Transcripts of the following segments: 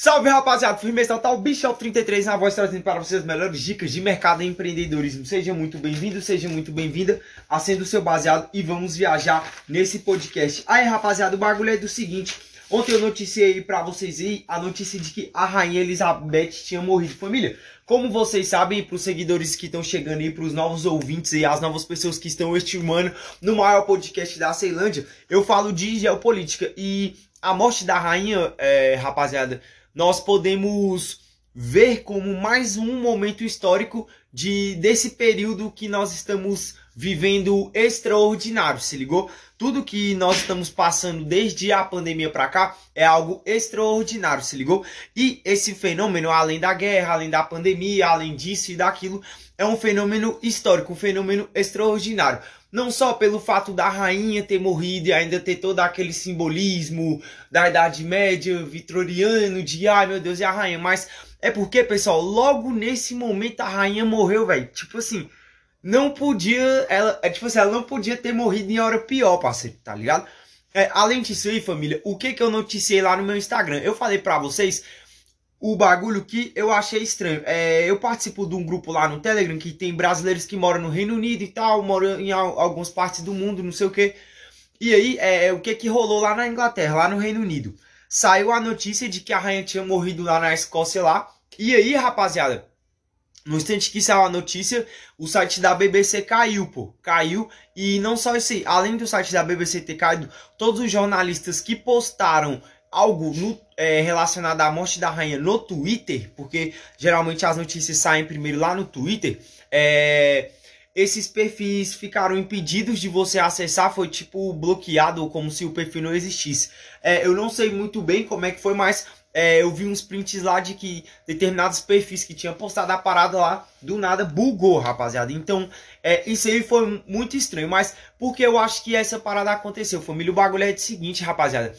Salve rapaziada, firmeza total, Bichop 33 na voz trazendo para vocês as melhores dicas de mercado e empreendedorismo. Seja muito bem-vindo, seja muito bem-vinda, acenda o seu baseado e vamos viajar nesse podcast. Aí rapaziada, o bagulho é do seguinte, ontem eu noticiei para vocês aí a notícia de que a Rainha Elizabeth tinha morrido. Família, como vocês sabem, para os seguidores que estão chegando aí, para os novos ouvintes e as novas pessoas que estão estimando no maior podcast da Ceilândia, eu falo de geopolítica e a morte da rainha, é, rapaziada, nós podemos ver como mais um momento histórico de desse período que nós estamos vivendo extraordinário, se ligou? Tudo que nós estamos passando desde a pandemia para cá é algo extraordinário, se ligou? E esse fenômeno, além da guerra, além da pandemia, além disso e daquilo, é um fenômeno histórico, um fenômeno extraordinário não só pelo fato da rainha ter morrido e ainda ter todo aquele simbolismo da Idade Média vitoriano de ai meu Deus, e a rainha, mas é porque, pessoal, logo nesse momento a rainha morreu, velho. Tipo assim, não podia, ela, é tipo assim, ela não podia ter morrido em hora pior, parceiro, tá ligado? É, além disso aí, família, o que que eu noticiei lá no meu Instagram? Eu falei pra vocês o bagulho que eu achei estranho. É, eu participo de um grupo lá no Telegram que tem brasileiros que moram no Reino Unido e tal, moram em algumas partes do mundo, não sei o que. E aí, é, o que que rolou lá na Inglaterra, lá no Reino Unido? Saiu a notícia de que a rainha tinha morrido lá na Escócia lá. E aí, rapaziada, no instante que saiu a notícia, o site da BBC caiu, pô. Caiu. E não só isso aí, além do site da BBC ter caído, todos os jornalistas que postaram algo no, é, relacionado à morte da rainha no Twitter, porque geralmente as notícias saem primeiro lá no Twitter, é, esses perfis ficaram impedidos de você acessar, foi tipo bloqueado, como se o perfil não existisse. É, eu não sei muito bem como é que foi, mas é, eu vi uns prints lá de que determinados perfis que tinham postado a parada lá, do nada bugou, rapaziada. Então, é, isso aí foi muito estranho, mas porque eu acho que essa parada aconteceu, família? O bagulho é o seguinte, rapaziada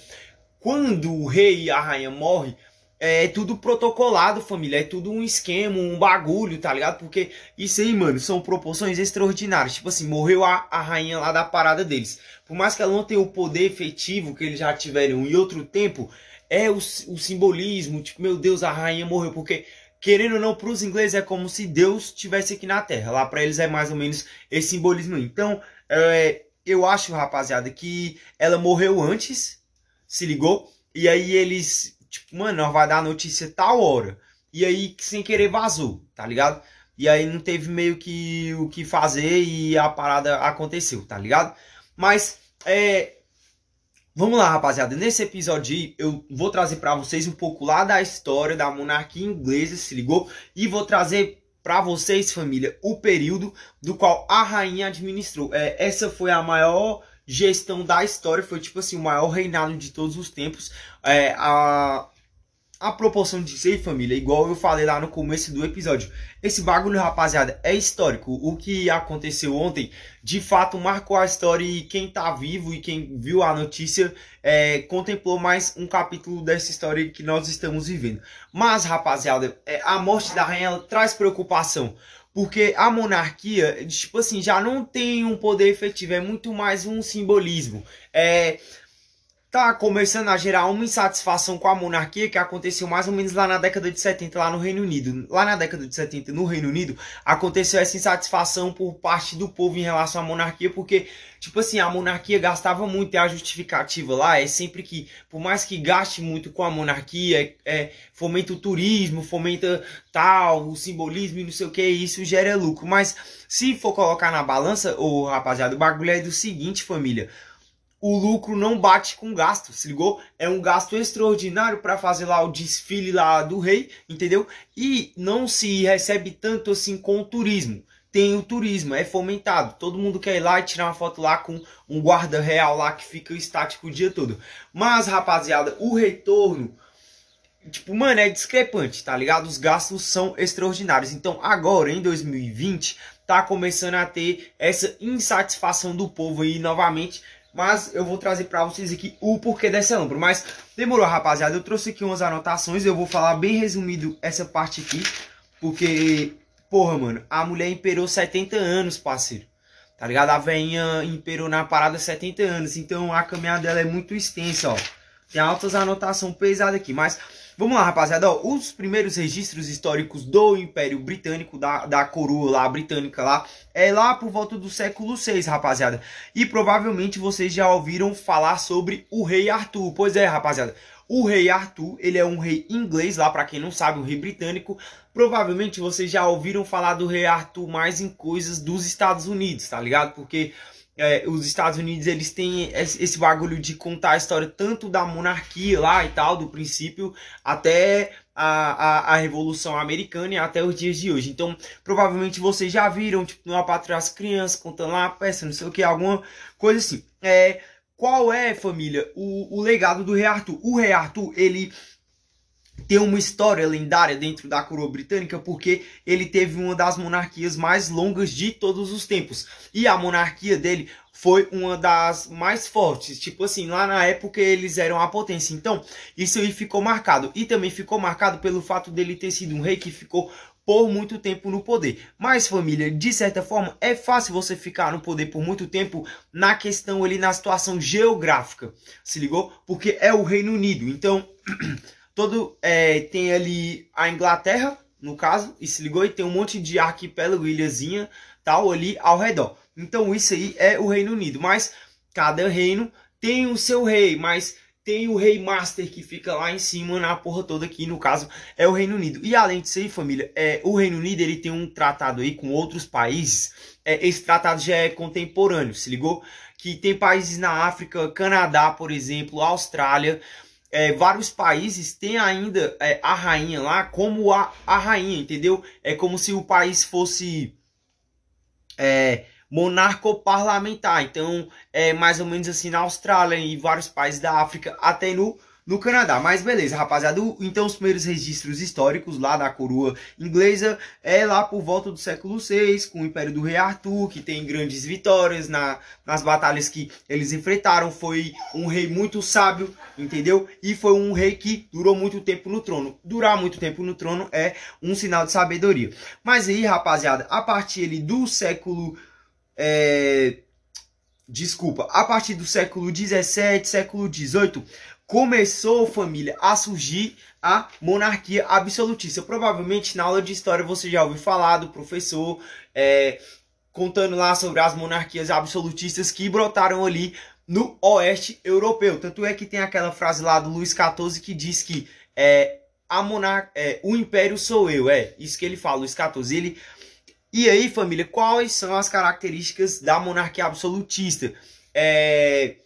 quando o rei e a rainha morrem, é tudo protocolado, família. É tudo um esquema, um bagulho, tá ligado? Porque isso aí, mano, são proporções extraordinárias. Tipo assim, morreu a, a rainha lá da parada deles. Por mais que ela não tenha o poder efetivo que eles já tiveram em outro tempo, é o, o simbolismo. Tipo, meu Deus, a rainha morreu. Porque, querendo ou não, pros ingleses é como se Deus tivesse aqui na Terra. Lá para eles é mais ou menos esse simbolismo. Então, é, eu acho, rapaziada, que ela morreu antes se ligou? E aí eles, tipo, mano, vai dar a notícia tal hora. E aí, sem querer, vazou, tá ligado? E aí não teve meio que o que fazer e a parada aconteceu, tá ligado? Mas, é. Vamos lá, rapaziada. Nesse episódio eu vou trazer para vocês um pouco lá da história da monarquia inglesa, se ligou? E vou trazer para vocês, família, o período do qual a rainha administrou. É, essa foi a maior gestão da história. Foi tipo assim, o maior reinado de todos os tempos. É, a, a proporção de ser família, igual eu falei lá no começo do episódio. Esse bagulho, rapaziada, é histórico. O que aconteceu ontem, de fato, marcou a história e quem tá vivo e quem viu a notícia é, contemplou mais um capítulo dessa história que nós estamos vivendo. Mas, rapaziada, é, a morte da rainha traz preocupação. Porque a monarquia, tipo assim, já não tem um poder efetivo, é muito mais um simbolismo. É, tá começando a gerar uma insatisfação com a monarquia que aconteceu mais ou menos lá na década de 70 lá no Reino Unido. Lá na década de 70 no Reino Unido aconteceu essa insatisfação por parte do povo em relação à monarquia, porque tipo assim, a monarquia gastava muito e a justificativa lá é sempre que por mais que gaste muito com a monarquia, é, é fomenta o turismo, fomenta tal, o simbolismo e não sei o que, isso gera lucro. Mas se for colocar na balança, ô rapaziada, o bagulho é do seguinte, família, o lucro não bate com gasto, se ligou? É um gasto extraordinário para fazer lá o desfile lá do rei, entendeu? E não se recebe tanto assim com o turismo. Tem o turismo, é fomentado. Todo mundo quer ir lá e tirar uma foto lá com um guarda real lá que fica estático o dia todo. Mas, rapaziada, o retorno, tipo, mano, é discrepante, tá ligado? Os gastos são extraordinários. Então, agora, em 2020, tá começando a ter essa insatisfação do povo aí novamente mas eu vou trazer para vocês aqui o porquê dessa lâmpada. Mas demorou, rapaziada. Eu trouxe aqui umas anotações. Eu vou falar bem resumido essa parte aqui. Porque, porra, mano, a mulher imperou 70 anos, parceiro. Tá ligado? A veinha imperou na parada 70 anos. Então a caminhada dela é muito extensa, ó. Tem altas anotações pesadas aqui. Mas Vamos lá, rapaziada. Os primeiros registros históricos do Império Britânico, da, da coroa lá britânica lá, é lá por volta do século 6, rapaziada. E provavelmente vocês já ouviram falar sobre o rei Arthur. Pois é, rapaziada. O rei Arthur, ele é um rei inglês lá, para quem não sabe, um rei britânico. Provavelmente vocês já ouviram falar do rei Arthur mais em coisas dos Estados Unidos, tá ligado? Porque é, os Estados Unidos eles têm esse bagulho de contar a história tanto da monarquia lá e tal, do princípio, até a, a, a Revolução Americana e até os dias de hoje. Então, provavelmente vocês já viram, tipo, no Pátria as Crianças, contando lá a peça, não sei o que, alguma coisa assim. É, qual é, família, o, o legado do Rei Arthur? O Rei Arthur, ele tem uma história lendária dentro da coroa britânica porque ele teve uma das monarquias mais longas de todos os tempos. E a monarquia dele foi uma das mais fortes. Tipo assim, lá na época eles eram a potência. Então, isso aí ficou marcado. E também ficou marcado pelo fato dele ter sido um rei que ficou por muito tempo no poder. Mas família, de certa forma, é fácil você ficar no poder por muito tempo na questão ali na situação geográfica. Se ligou? Porque é o Reino Unido. Então, todo é, tem ali a Inglaterra, no caso, e se ligou, e tem um monte de arquipélago, ilhazinha, tal, ali ao redor. Então isso aí é o Reino Unido, mas cada reino tem o seu rei, mas tem o rei master que fica lá em cima na porra toda aqui, no caso é o Reino Unido. E além disso aí, família, é, o Reino Unido ele tem um tratado aí com outros países, é, esse tratado já é contemporâneo, se ligou? Que tem países na África, Canadá, por exemplo, Austrália, é, vários países têm ainda é, a rainha lá como a, a rainha, entendeu? É como se o país fosse é, monarco-parlamentar. Então, é mais ou menos assim na Austrália e vários países da África, até no no Canadá. Mas beleza, rapaziada. Então os primeiros registros históricos lá da coroa inglesa é lá por volta do século VI, com o Império do Rei Arthur, que tem grandes vitórias na, nas batalhas que eles enfrentaram. Foi um rei muito sábio, entendeu? E foi um rei que durou muito tempo no trono. Durar muito tempo no trono é um sinal de sabedoria. Mas aí, rapaziada, a partir ali, do século... É... Desculpa, a partir do século 17, século 18, começou, família, a surgir a monarquia absolutista. Provavelmente na aula de história você já ouviu falar do professor é, contando lá sobre as monarquias absolutistas que brotaram ali no oeste europeu. Tanto é que tem aquela frase lá do Luís XIV que diz que é, a monar é, o império sou eu. É isso que ele fala, Luís XIV. Ele... E aí, família, quais são as características da monarquia absolutista? É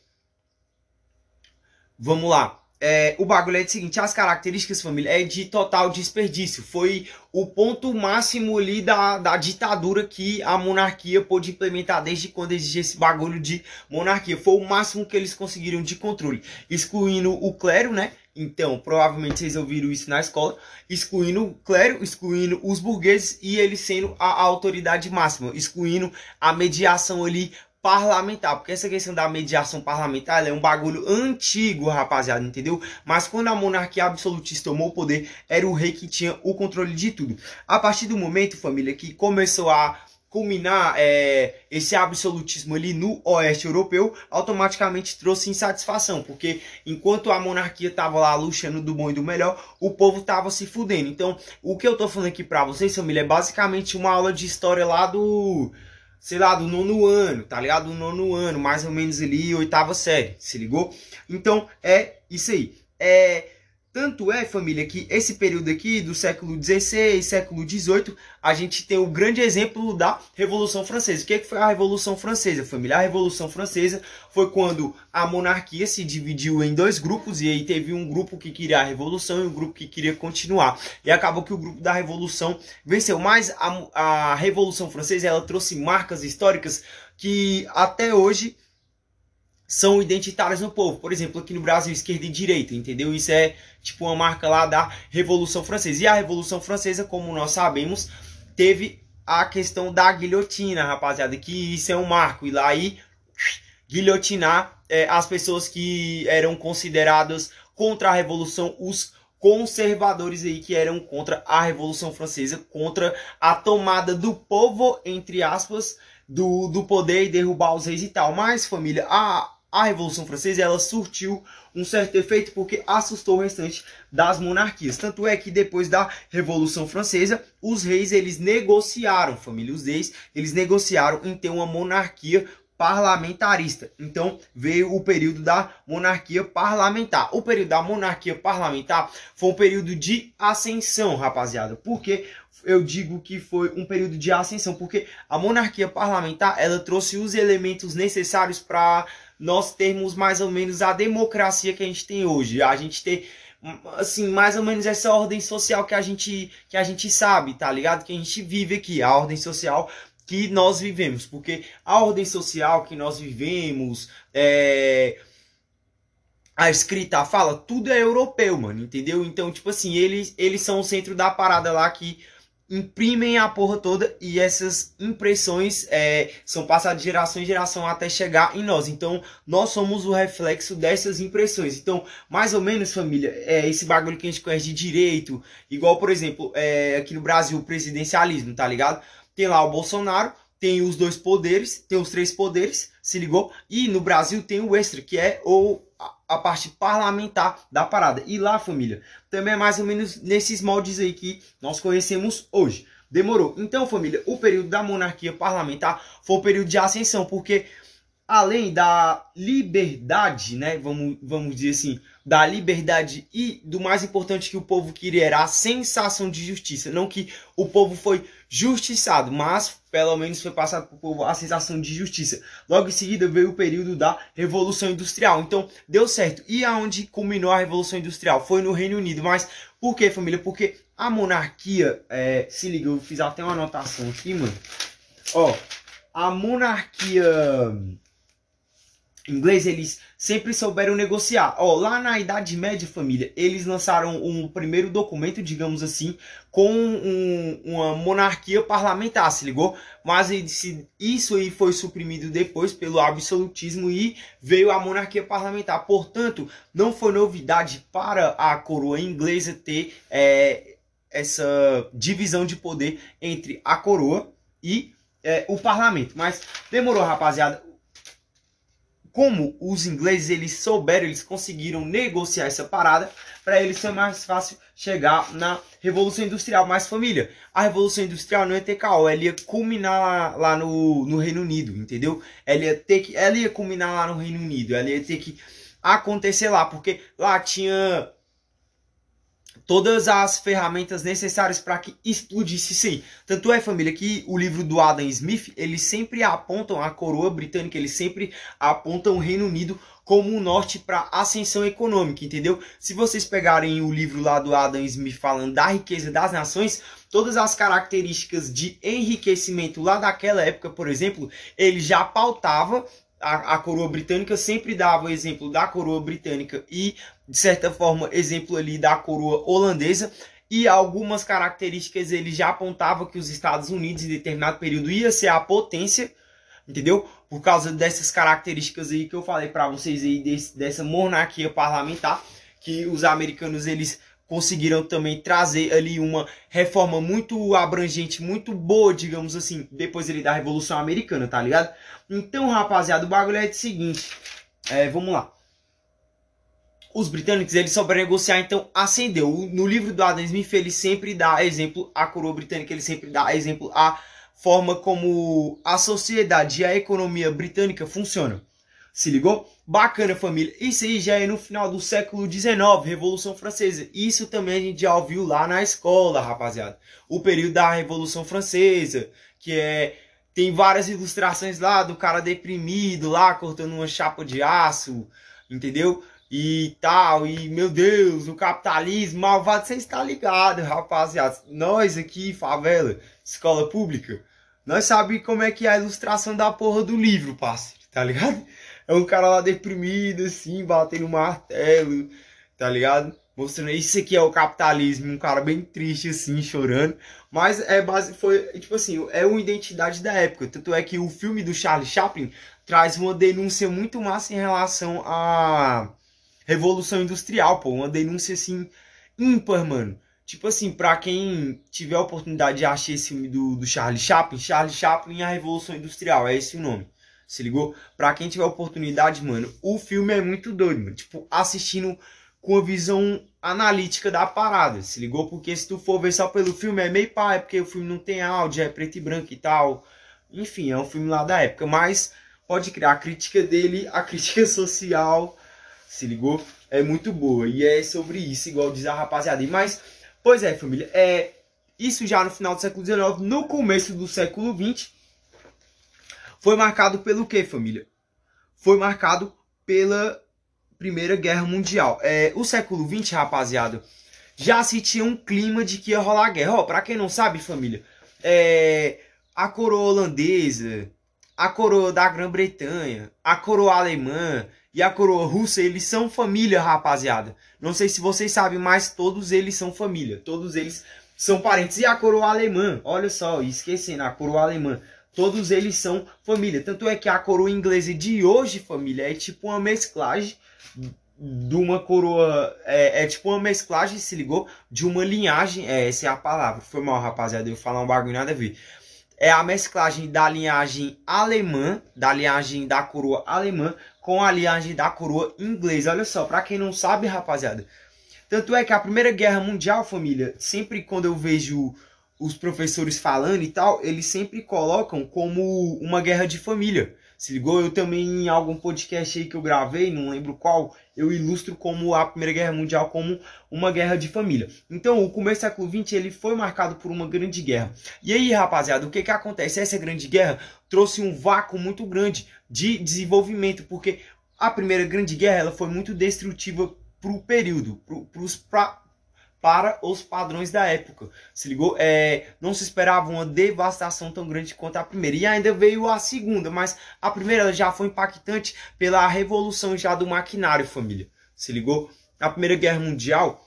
Vamos lá. É, o bagulho é o seguinte, as características, família, é de total desperdício. Foi o ponto máximo ali da, da ditadura que a monarquia pôde implementar desde quando existia esse bagulho de monarquia. Foi o máximo que eles conseguiram de controle, excluindo o clero, né? Então, provavelmente vocês ouviram isso na escola, excluindo o clero, excluindo os burgueses e eles sendo a autoridade máxima, excluindo a mediação ali parlamentar, porque essa questão da mediação parlamentar é um bagulho antigo, rapaziada, entendeu? Mas quando a monarquia absolutista tomou o poder, era o rei que tinha o controle de tudo. A partir do momento, família, que começou a culminar é, esse absolutismo ali no oeste europeu, automaticamente trouxe insatisfação, porque enquanto a monarquia estava lá luxando do bom e do melhor, o povo estava se fudendo. Então, o que eu tô falando aqui para vocês, família, é basicamente uma aula de história lá do sei lá, do nono ano, tá ligado? Do nono ano, mais ou menos ali, oitava série, se ligou? Então, é isso aí. É, tanto é, família, que esse período aqui do século XVI, século XVIII, a gente tem o grande exemplo da Revolução Francesa. O que, é que foi a Revolução Francesa, família? A Revolução Francesa foi quando a monarquia se dividiu em dois grupos e aí teve um grupo que queria a Revolução e um grupo que queria continuar. E acabou que o grupo da Revolução venceu. Mas a, a Revolução Francesa ela trouxe marcas históricas que até hoje são identitárias no povo. Por exemplo, aqui no Brasil, esquerda e direita, entendeu? Isso é tipo uma marca lá da Revolução Francesa. E a Revolução Francesa, como nós sabemos, teve a questão da guilhotina, rapaziada, que isso é um marco. E lá aí, guilhotinar é, as pessoas que eram consideradas contra a Revolução, os conservadores aí que eram contra a Revolução Francesa, contra a tomada do povo, entre aspas, do, do poder e derrubar os reis e tal. Mas, família, a, a Revolução Francesa ela surtiu um certo efeito porque assustou o restante das monarquias. Tanto é que depois da Revolução Francesa, os reis eles negociaram, família, os reis, eles negociaram em ter uma monarquia parlamentarista. Então veio o período da monarquia parlamentar. O período da monarquia parlamentar foi um período de ascensão, rapaziada. Porque eu digo que foi um período de ascensão, porque a monarquia parlamentar ela trouxe os elementos necessários para nós termos mais ou menos a democracia que a gente tem hoje. A gente ter assim, mais ou menos essa ordem social que a gente que a gente sabe, tá ligado? Que a gente vive aqui, a ordem social que nós vivemos, porque a ordem social que nós vivemos, é, a escrita, a fala, tudo é europeu, mano, entendeu? Então, tipo assim, eles, eles são o centro da parada lá que imprimem a porra toda e essas impressões é, são passadas de geração em geração até chegar em nós. Então, nós somos o reflexo dessas impressões. Então, mais ou menos, família, é esse bagulho que a gente conhece de direito, igual, por exemplo, é, aqui no Brasil, o presidencialismo, tá ligado? Tem lá o Bolsonaro, tem os dois poderes, tem os três poderes, se ligou? E no Brasil tem o extra, que é o, a, parte parlamentar da parada. E lá, família, também é mais ou menos nesses moldes aí que nós conhecemos hoje. Demorou. Então, família, o período da monarquia parlamentar foi o período de ascensão, porque além da liberdade, né, vamos, vamos dizer assim, da liberdade e do mais importante que o povo queria era a sensação de justiça, não que o povo foi justiçado, mas pelo menos foi passado para o povo a sensação de justiça. Logo em seguida veio o período da Revolução Industrial. Então deu certo. E aonde culminou a Revolução Industrial? Foi no Reino Unido. Mas por que, família? Porque a monarquia, é, se liga, eu fiz até uma anotação aqui, mano. Ó, a monarquia inglês, eles sempre souberam negociar. Ó, lá na Idade Média, família, eles lançaram um primeiro documento, digamos assim, com um, uma monarquia parlamentar, se ligou? Mas isso aí foi suprimido depois pelo absolutismo e veio a monarquia parlamentar. Portanto, não foi novidade para a coroa inglesa ter é, essa divisão de poder entre a coroa e é, o parlamento. Mas demorou, rapaziada como os ingleses eles souberam, eles conseguiram negociar essa parada, para eles foi mais fácil chegar na Revolução Industrial. Mas família, a Revolução Industrial não ia ter caô, ela ia culminar lá, lá no, no Reino Unido, entendeu? Ela ia ter que, ela ia culminar lá no Reino Unido, ela ia ter que acontecer lá, porque lá tinha todas as ferramentas necessárias para que explodisse sim. Tanto é, família, que o livro do Adam Smith, eles sempre apontam a coroa britânica, eles sempre apontam o Reino Unido como o norte para ascensão econômica, entendeu? Se vocês pegarem o livro lá do Adam Smith falando da riqueza das nações, todas as características de enriquecimento lá daquela época, por exemplo, ele já pautava a, a, coroa britânica sempre dava o exemplo da coroa britânica e, de certa forma, exemplo ali da coroa holandesa. E algumas características ele já apontava que os Estados Unidos, em determinado período, ia ser a potência, entendeu? Por causa dessas características aí que eu falei para vocês aí, desse, dessa monarquia parlamentar, que os americanos eles conseguiram também trazer ali uma reforma muito abrangente, muito boa, digamos assim, depois ali da Revolução Americana, tá ligado? Então, rapaziada, o bagulho é o seguinte, é, vamos lá. Os britânicos, eles souberam negociar, então acendeu. No livro do Adam Smith, ele sempre dá exemplo à coroa britânica, ele sempre dá exemplo à forma como a sociedade e a economia britânica funcionam. Se ligou? Bacana, família. Isso aí já é no final do século XIX, Revolução Francesa. Isso também a gente já ouviu lá na escola, rapaziada. O período da Revolução Francesa, que é tem várias ilustrações lá do cara deprimido lá cortando uma chapa de aço, entendeu? E tal, e meu Deus, o capitalismo malvado, você está ligado, rapaziada. Nós aqui, favela, escola pública, nós sabemos como é que é a ilustração da porra do livro, parceiro, tá ligado? É um cara lá deprimido, assim, batendo martelo, tá ligado? Mostrando isso aqui é o capitalismo, um cara bem triste, assim, chorando. Mas é base, foi, tipo assim, é uma identidade da época. Tanto é que o filme do Charlie Chaplin traz uma denúncia muito massa em relação à Revolução Industrial, pô. Uma denúncia, assim, ímpar, mano. Tipo assim, pra quem tiver a oportunidade de achar esse filme do, do Charlie Chaplin, Charlie Chaplin e a Revolução Industrial, é esse o nome Se ligou? Pra quem tiver oportunidade, mano, o filme é muito doido, mano. Tipo, assistindo com a visão analítica da parada, se ligou? Porque se tu for ver só pelo filme é meio pá, é porque o filme não tem áudio, é preto e branco e tal. Enfim, é um filme lá da época, mas pode criar a crítica dele, a crítica social, se ligou? É muito boa. E é sobre isso, igual diz a rapaziada. Mas, pois é, família, é isso já no final do século XIX, no começo do século XX, foi marcado pelo que, família? Foi marcado pela Primeira Guerra Mundial. É, o século XX, rapaziada, já se tinha um clima de que ia rolar guerra. Ó, pra quem não sabe, família, é, a coroa holandesa, a coroa da Grã-Bretanha, a coroa alemã e a coroa russa, eles são família, rapaziada. Não sei se vocês sabem, mas todos eles são família. Todos eles são parentes. E a coroa alemã, olha só, esquecendo, a coroa alemã todos eles são família. Tanto é que a coroa inglesa de hoje, família, é tipo uma mesclagem de uma coroa. É, é, tipo uma mesclagem, se ligou? De uma linhagem. É, essa é a palavra. Foi mal, rapaziada. Eu falar um bagulho nada a ver. É a mesclagem da linhagem alemã, da linhagem da coroa alemã, com a linhagem da coroa inglesa. Olha só, pra quem não sabe, rapaziada. Tanto é que a Primeira Guerra Mundial, família, sempre quando eu vejo os professores falando e tal, eles sempre colocam como uma guerra de família. Se ligou? Eu também, em algum podcast aí que eu gravei, não lembro qual, eu ilustro como a Primeira Guerra Mundial como uma guerra de família. Então, o começo do século XX ele foi marcado por uma grande guerra. E aí, rapaziada, o que que acontece? Essa grande guerra trouxe um vácuo muito grande de desenvolvimento, porque a Primeira Grande Guerra ela foi muito destrutiva para o período, para os para os padrões da época. Se ligou? É, não se esperava uma devastação tão grande quanto a primeira. E ainda veio a segunda, mas a primeira já foi impactante pela revolução já do maquinário, família. Se ligou? A Primeira Guerra Mundial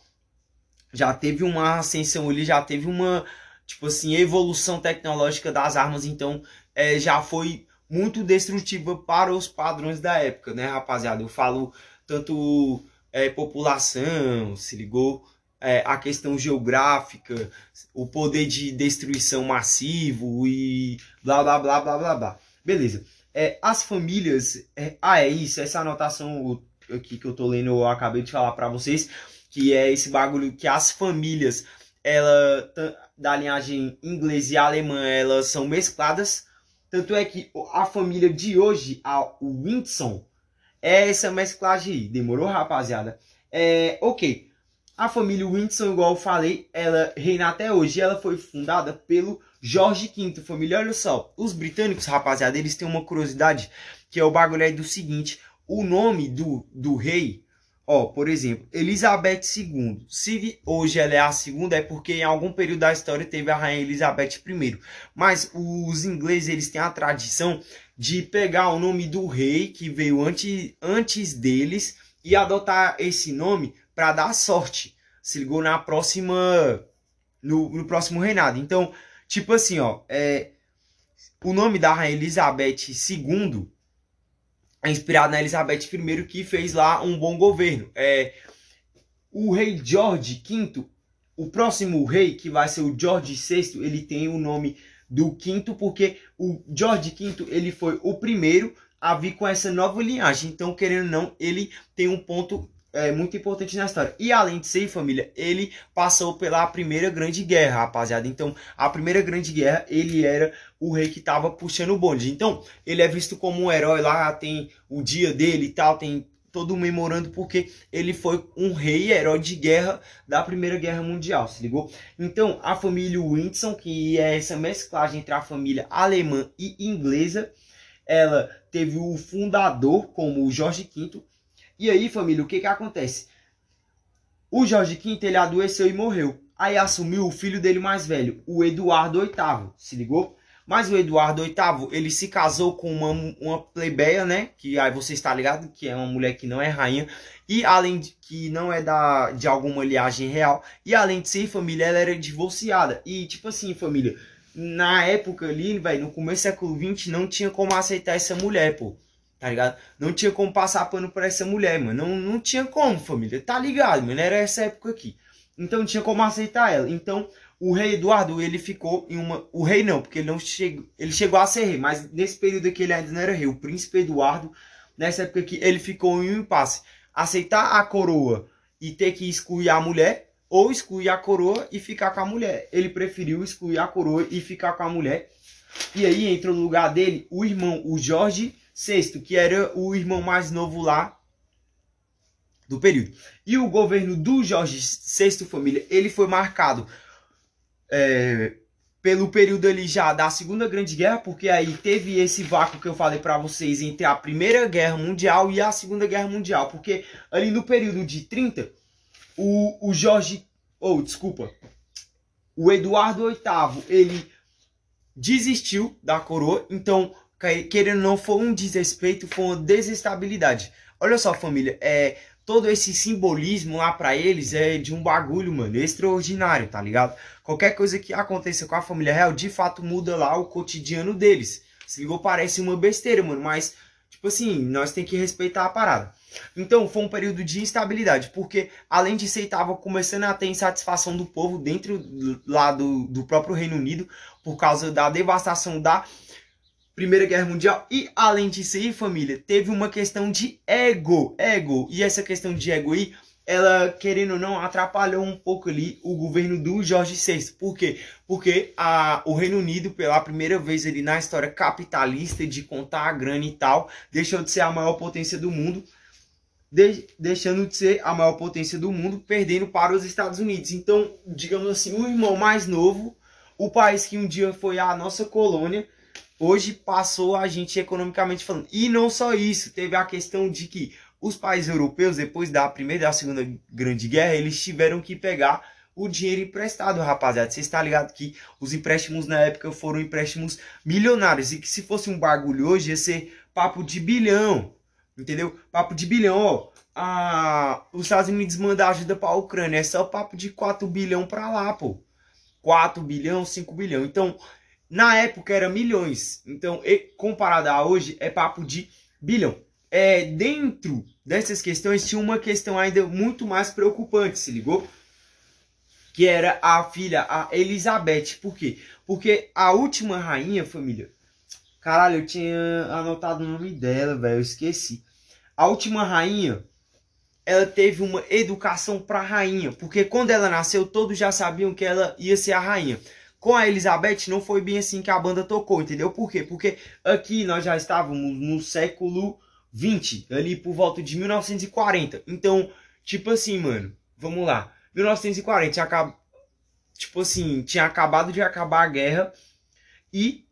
já teve uma ascensão ali, já teve uma, tipo assim, evolução tecnológica das armas, então é, já foi muito destrutiva para os padrões da época, né, rapaziada? Eu falo tanto é, população, se ligou? É, a questão geográfica, o poder de destruição massivo e blá blá blá blá blá blá. Beleza. É, as famílias. É, ah, é isso, essa anotação aqui que eu tô lendo, eu acabei de falar para vocês, que é esse bagulho que as famílias ela da linhagem inglesa e alemã, elas são mescladas. Tanto é que a família de hoje, a Winson, é essa mesclagem aí. Demorou, rapaziada? É, ok. A família Windsor, igual eu falei, ela reina até hoje. Ela foi fundada pelo Jorge V. Família, olha só. Os britânicos, rapaziada, eles têm uma curiosidade que é o bagulho aí do seguinte. O nome do, do rei, ó, por exemplo, Elizabeth II. Se hoje ela é a segunda, é porque em algum período da história teve a rainha Elizabeth I. Mas os ingleses, eles têm a tradição de pegar o nome do rei que veio antes, antes deles e adotar esse nome para dar sorte. Se ligou na próxima. No, no, próximo reinado. Então, tipo assim, ó. É, o nome da rainha Elizabeth II é inspirado na Elizabeth I, que fez lá um bom governo. É, o rei George V, o próximo rei, que vai ser o George VI, ele tem o nome do quinto, porque o George V ele foi o primeiro a vir com essa nova linhagem. Então, querendo ou não, ele tem um ponto é, muito importante na história. E além de ser família, ele passou pela primeira grande guerra, rapaziada. Então, a primeira grande guerra, ele era o rei que estava puxando o bonde. Então, ele é visto como um herói lá, tem o dia dele e tal, tem todo memorando porque ele foi um rei herói de guerra da Primeira Guerra Mundial, se ligou? Então, a família Windsor, que é essa mesclagem entre a família alemã e inglesa, ela teve o fundador como o Jorge V, e aí, família, o que que acontece? O Jorge V, ele adoeceu e morreu. Aí assumiu o filho dele mais velho, o Eduardo VIII, se ligou? Mas o Eduardo VIII, ele se casou com uma, uma plebeia, né? Que aí você está ligado que é uma mulher que não é rainha. E além de que não é da, de alguma linhagem real. E além de ser família, ela era divorciada. E tipo assim, família, na época ali, velho, no começo do século XX, não tinha como aceitar essa mulher, pô tá ligado? Não tinha como passar pano pra essa mulher, mano. Não, não tinha como, família. Tá ligado, mano? Era essa época aqui. Então não tinha como aceitar ela. Então o rei Eduardo, ele ficou em uma. O rei não, porque ele não chegou. Ele chegou a ser rei, mas nesse período aqui ele ainda não era rei. O príncipe Eduardo, nessa época aqui, ele ficou em um impasse. Aceitar a coroa e ter que excluir a mulher, ou excluir a coroa e ficar com a mulher. Ele preferiu excluir a coroa e ficar com a mulher. E aí entrou no lugar dele o irmão, o Jorge VI, que era o irmão mais novo lá do período. E o governo do Jorge VI família, ele foi marcado é, pelo período ali já da Segunda Grande Guerra, porque aí teve esse vácuo que eu falei para vocês entre a Primeira Guerra Mundial e a Segunda Guerra Mundial, porque ali no período de 30, o, o Jorge, ou oh, desculpa, o Eduardo VIII, ele desistiu da coroa, então querendo ou não foi um desrespeito, foi uma desestabilidade. Olha só, família, é todo esse simbolismo lá para eles é de um bagulho, mano, extraordinário, tá ligado? Qualquer coisa que aconteça com a família real, de fato muda lá o cotidiano deles. Se ligou, parece uma besteira, mano, mas, tipo assim, nós tem que respeitar a parada. Então, foi um período de instabilidade, porque além de ser, estava começando a ter insatisfação do povo dentro lá do, do próprio Reino Unido, por causa da devastação da Primeira Guerra Mundial. E além disso aí, família, teve uma questão de ego. Ego. E essa questão de ego aí, ela, querendo ou não, atrapalhou um pouco ali o governo do Jorge VI. Por quê? Porque a, o Reino Unido, pela primeira vez ali na história capitalista de contar a grana e tal, deixou de ser a maior potência do mundo. De, deixando de ser a maior potência do mundo, perdendo para os Estados Unidos. Então, digamos assim, o irmão mais novo, o país que um dia foi a nossa colônia, hoje passou a gente economicamente falando. E não só isso, teve a questão de que os países europeus, depois da Primeira e da Segunda Grande Guerra, eles tiveram que pegar o dinheiro emprestado, rapaziada. Você está ligado que os empréstimos na época foram empréstimos milionários e que se fosse um bagulho hoje ia ser papo de bilhão, entendeu? Papo de bilhão, ó. Ah, os Estados Unidos mandam ajuda para a Ucrânia, é só papo de 4 bilhão para lá, pô. 4 bilhão, 5 bilhão. Então, na época era milhões. Então, comparado a hoje, é papo de bilhão. É, dentro dessas questões tinha uma questão ainda muito mais preocupante, se ligou? Que era a filha, a Elizabeth. Por quê? Porque a última rainha, família. Caralho, eu tinha anotado o nome dela, velho. Eu esqueci. A última rainha, ela teve uma educação para rainha. Porque quando ela nasceu, todos já sabiam que ela ia ser a rainha. Com a Elizabeth não foi bem assim que a banda tocou, entendeu? Por quê? Porque aqui nós já estávamos no século 20, ali por volta de 1940. Então, tipo assim, mano, vamos lá. 1940 tinha acabado, tipo assim, tinha acabado de acabar a guerra e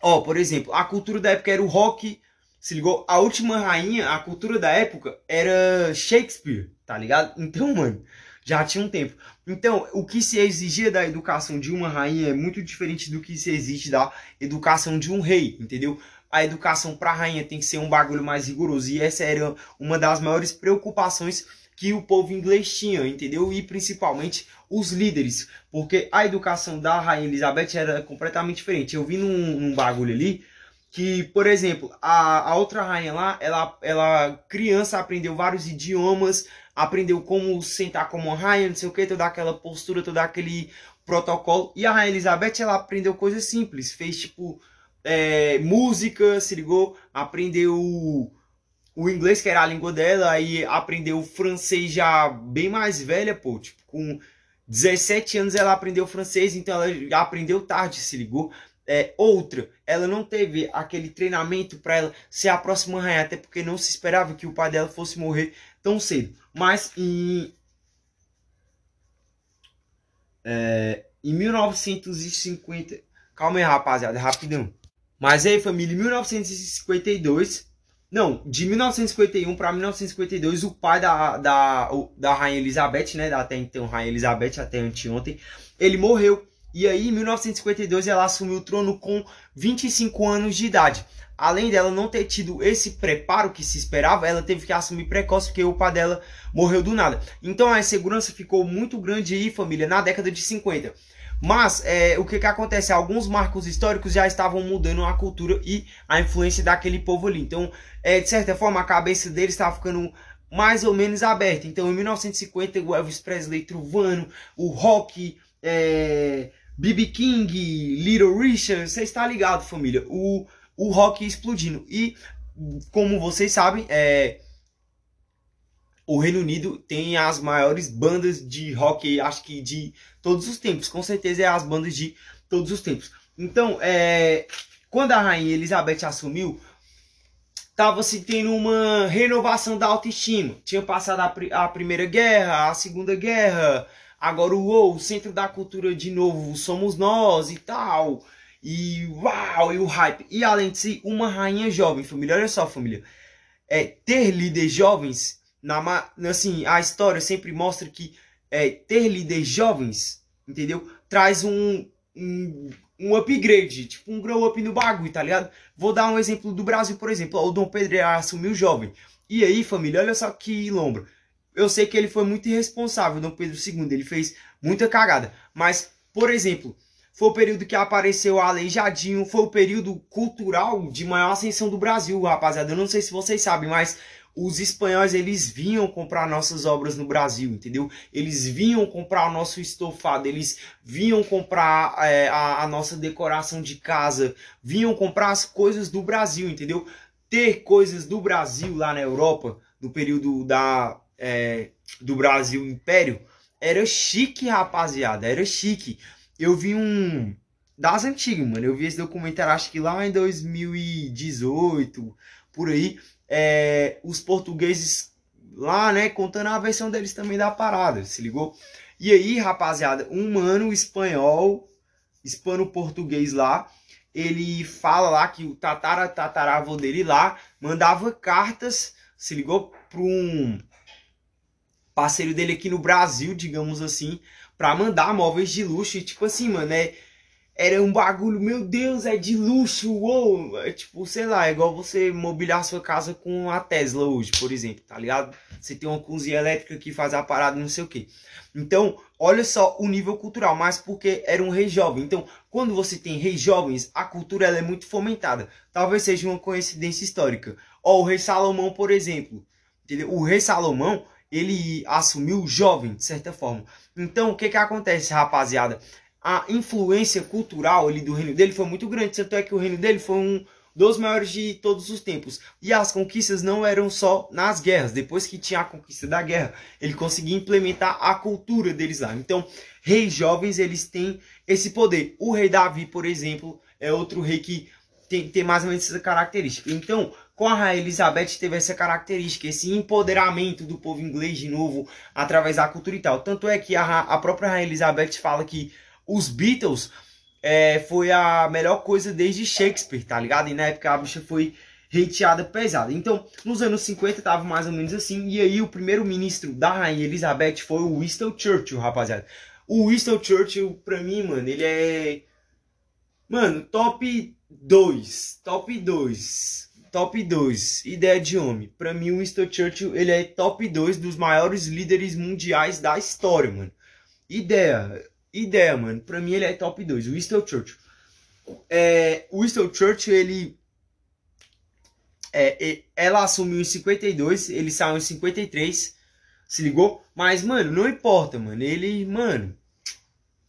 ó, por exemplo, a cultura da época era o rock, se ligou? A última rainha, a cultura da época era Shakespeare, tá ligado? Então, mano, já tinha um tempo. Então, o que se exigia da educação de uma rainha é muito diferente do que se exige da educação de um rei, entendeu? A educação para a rainha tem que ser um bagulho mais rigoroso e essa era uma das maiores preocupações que o povo inglês tinha, entendeu? E principalmente os líderes, porque a educação da rainha Elizabeth era completamente diferente. Eu vi num, num bagulho ali que, por exemplo, a, a outra rainha lá, ela, ela criança aprendeu vários idiomas, aprendeu como sentar como rainha, não sei o que, toda aquela postura, todo aquele protocolo. E a Rainha Elizabeth, ela aprendeu coisas simples, fez tipo é, música, se ligou, aprendeu o inglês, que era a língua dela, aí aprendeu francês já bem mais velha, pô, tipo, com 17 anos ela aprendeu francês, então ela aprendeu tarde, se ligou. É, outra, ela não teve aquele treinamento para ela ser a próxima rainha, até porque não se esperava que o pai dela fosse morrer tão cedo. Mas em, é, em 1950. Calma aí, rapaziada, rapidão. Mas aí, família, em 1952. Não, de 1951 para 1952, o pai da, da, da Rainha Elizabeth, né? Da até então Rainha Elizabeth, até anteontem, ele morreu. E aí, em 1952, ela assumiu o trono com 25 anos de idade além dela não ter tido esse preparo que se esperava, ela teve que assumir precoce porque o pai dela morreu do nada. Então a insegurança ficou muito grande aí, família, na década de 50. Mas é, o que, que acontece? Alguns marcos históricos já estavam mudando a cultura e a influência daquele povo ali. Então, é, de certa forma, a cabeça deles estava ficando mais ou menos aberta. Então, em 1950, o Elvis Presley truvando, o rock, é, B.B. King, Little Richard, você está ligado, família? O, o rock explodindo. E, como vocês sabem, é, o Reino Unido tem as maiores bandas de rock, acho que de todos os tempos. Com certeza é as bandas de todos os tempos. Então, é, quando a rainha Elizabeth assumiu, estava se tendo uma renovação da autoestima. Tinha passado a, a, Primeira Guerra, a Segunda Guerra, agora o, o centro da cultura de novo somos nós e tal. E uau, e o hype. E além de si, uma rainha jovem, família. Olha só, família. É, ter líderes jovens, na, assim, a história sempre mostra que é, ter líderes jovens, entendeu? Traz um, um um upgrade, tipo um grow up no bagulho, tá ligado? Vou dar um exemplo do Brasil, por exemplo. O Dom Pedro assumiu jovem. E aí, família, olha só que lombra. Eu sei que ele foi muito irresponsável, Dom Pedro II. Ele fez muita cagada. Mas, por exemplo, foi o período que apareceu a Aleijadinho. Foi o período cultural de maior ascensão do Brasil, rapaziada. Eu não sei se vocês sabem, mas os espanhóis eles vinham comprar nossas obras no Brasil, entendeu? Eles vinham comprar o nosso estofado, eles vinham comprar é, a, a, nossa decoração de casa, vinham comprar as coisas do Brasil, entendeu? Ter coisas do Brasil lá na Europa, no período da, é, do Brasil Império, era chique, rapaziada, era chique. Eu vi um das antigas, mano. Eu vi esse documentário, acho que lá em 2018, por aí é, os portugueses lá, né, contando a versão deles também da parada, se ligou? E aí, rapaziada, um mano espanhol, hispano-português lá, ele fala lá que o tatara tataravô dele lá mandava cartas, se ligou, para um parceiro dele aqui no Brasil, digamos assim, para mandar móveis de luxo. E tipo assim, mano, é, era um bagulho, meu Deus, é de luxo, uou! É tipo, sei lá, é igual você mobiliar sua casa com a Tesla hoje, por exemplo, tá ligado? Você tem uma cozinha elétrica que faz a parada, não sei o que. Então, olha só o nível cultural, mas porque era um rei jovem. Então, quando você tem reis jovens, a cultura ela é muito fomentada. Talvez seja uma coincidência histórica. Ó, o rei Salomão, por exemplo, entendeu? O rei Salomão, ele assumiu jovem, de certa forma. Então, o que que acontece, rapaziada? a influência cultural ali do reino dele foi muito grande. Tanto é que o reino dele foi um dos maiores de todos os tempos. E as conquistas não eram só nas guerras. Depois que tinha a conquista da guerra, ele conseguia implementar a cultura deles lá. Então, reis jovens, eles têm esse poder. O rei Davi, por exemplo, é outro rei que tem, tem mais ou menos essa característica. Então, com a Rainha Elizabeth teve essa característica, esse empoderamento do povo inglês de novo através da cultura e tal. Tanto é que a, a própria Rainha Elizabeth fala que os Beatles é, foi a melhor coisa desde Shakespeare, tá ligado? E na época a bicha foi hateada pesada. Então, nos anos 50 tava mais ou menos assim. E aí o primeiro ministro da Rainha Elizabeth foi o Winston Churchill, rapaziada. O Winston Churchill, pra mim, mano, ele é. Mano, top 2. Top 2. Top 2. Ideia de homem. Pra mim, o Winston Churchill, ele é top 2 dos maiores líderes mundiais da história, mano. Ideia ideia, mano. Pra mim ele é top 2. O Winston Churchill. É, o Winston Churchill, ele... É, ela assumiu em 52, ele saiu em 53. Se ligou? Mas, mano, não importa, mano. Ele, mano...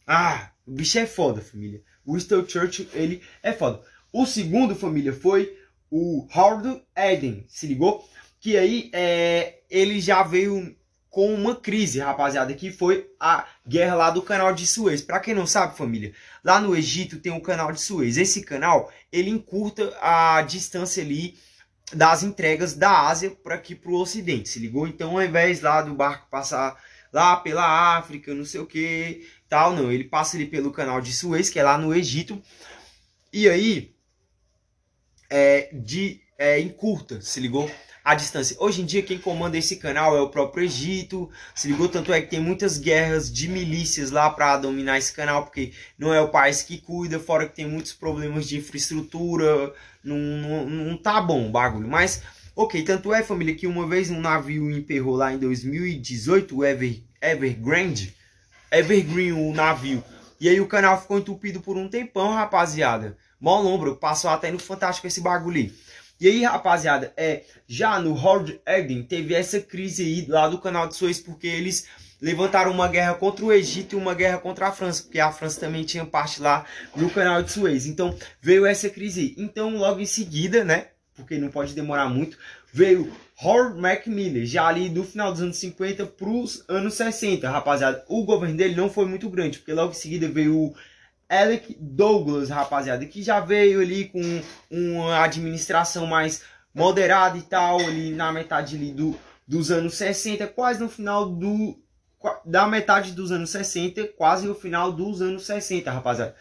Ah, o bicho é foda, família. O Winston Churchill, ele é foda. O segundo, família, foi o Howard Eden, se ligou? Que aí é, ele já veio com uma crise, rapaziada, que foi a guerra lá do canal de Suez. Para quem não sabe, família, lá no Egito tem o canal de Suez. Esse canal, ele encurta a distância ali das entregas da Ásia para aqui para o Ocidente, se ligou? Então, ao invés lá do barco passar lá pela África, não sei o que, tal, não, ele passa ali pelo canal de Suez, que é lá no Egito. E aí, é, de, é, encurta, se ligou? a distância. Hoje em dia quem comanda esse canal é o próprio Egito. Se ligou tanto é que tem muitas guerras de milícias lá para dominar esse canal, porque não é o país que cuida, fora que tem muitos problemas de infraestrutura, não, não, não tá bom o bagulho. Mas, ok, tanto é família que uma vez um navio emperrou lá em 2018, o Ever, Evergrande, Evergreen o navio. E aí o canal ficou entupido por um tempão, rapaziada. Mó lombro, passou até no Fantástico esse bagulho. E aí, rapaziada, é, já no Horde Eden teve essa crise aí lá do canal de Suez, porque eles levantaram uma guerra contra o Egito e uma guerra contra a França, porque a França também tinha parte lá no canal de Suez. Então veio essa crise. Então logo em seguida, né, porque não pode demorar muito, veio Howard Macmillan, já ali do final dos anos 50 para os anos 60, rapaziada. O governo dele não foi muito grande, porque logo em seguida veio o Alec Douglas, rapaziada, que já veio ali com uma administração mais moderada e tal, ali na metade ali do, dos anos 60, quase no final do da metade dos anos 60, quase no final dos anos 60, rapaziada.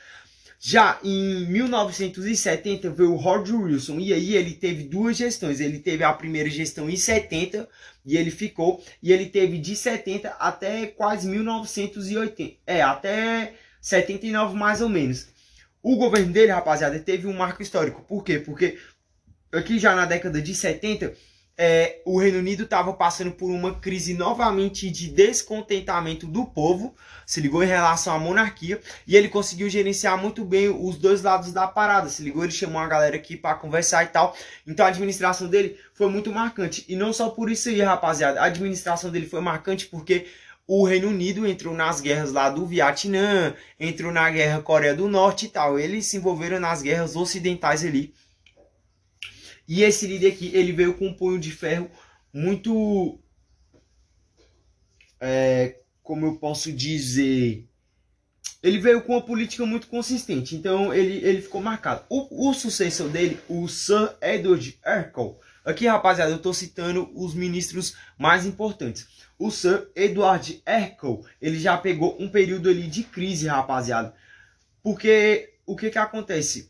Já em 1970 veio o George Wilson e aí ele teve duas gestões. Ele teve a primeira gestão em 70 e ele ficou e ele teve de 70 até quase 1980. É, até 79 mais ou menos. O governo dele, rapaziada, teve um marco histórico. Por quê? Porque aqui já na década de 70 é, o Reino Unido estava passando por uma crise novamente de descontentamento do povo, se ligou em relação à monarquia, e ele conseguiu gerenciar muito bem os dois lados da parada, se ligou, ele chamou a galera aqui para conversar e tal. Então a administração dele foi muito marcante. E não só por isso aí, rapaziada, a administração dele foi marcante porque o Reino Unido entrou nas guerras lá do Vietnã, entrou na guerra Coreia do Norte e tal. Eles se envolveram nas guerras ocidentais ali e esse líder aqui, ele veio com um punho de ferro muito. É, como eu posso dizer? Ele veio com uma política muito consistente, então ele, ele ficou marcado. O, o sucessor dele, o Sir Edward Erkel, aqui rapaziada, eu estou citando os ministros mais importantes. O Sir Edward Erkel, ele já pegou um período ali de crise, rapaziada. Porque o que que acontece?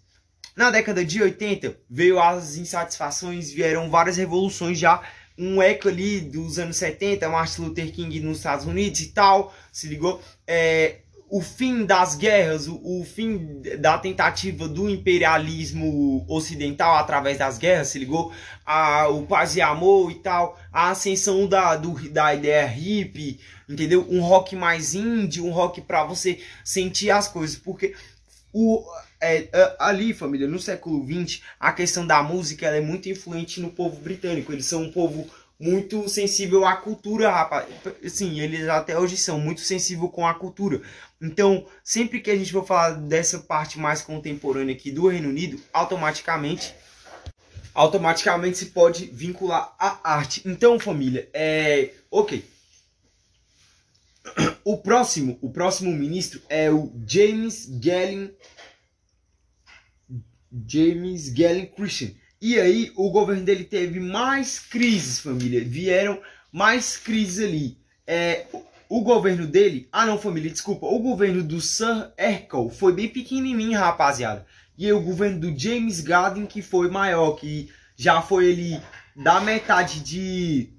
Na década de 80 veio as insatisfações, vieram várias revoluções já, um eco ali dos anos 70, Martin Luther King nos Estados Unidos e tal, se ligou? É, o fim das guerras, o, o, fim da tentativa do imperialismo ocidental através das guerras, se ligou? A, o paz e amor e tal, a ascensão da, do, da ideia hippie, entendeu? Um rock mais indie, um rock para você sentir as coisas, porque o, é, é, ali, família, no século XX, a questão da música é muito influente no povo britânico. Eles são um povo muito sensível à cultura, rapaz. Sim, eles até hoje são muito sensíveis com a cultura. Então, sempre que a gente for falar dessa parte mais contemporânea aqui do Reino Unido, automaticamente automaticamente se pode vincular à arte. Então, família, é, OK. O próximo, o próximo ministro é o James Gellin James Galen Christian. E aí o governo dele teve mais crises, família. Vieram mais crises ali. É, o governo dele, ah não família, desculpa, o governo do Sir Erkel foi bem pequenininho, rapaziada. E aí, o governo do James Garden que foi maior, que já foi ele da metade de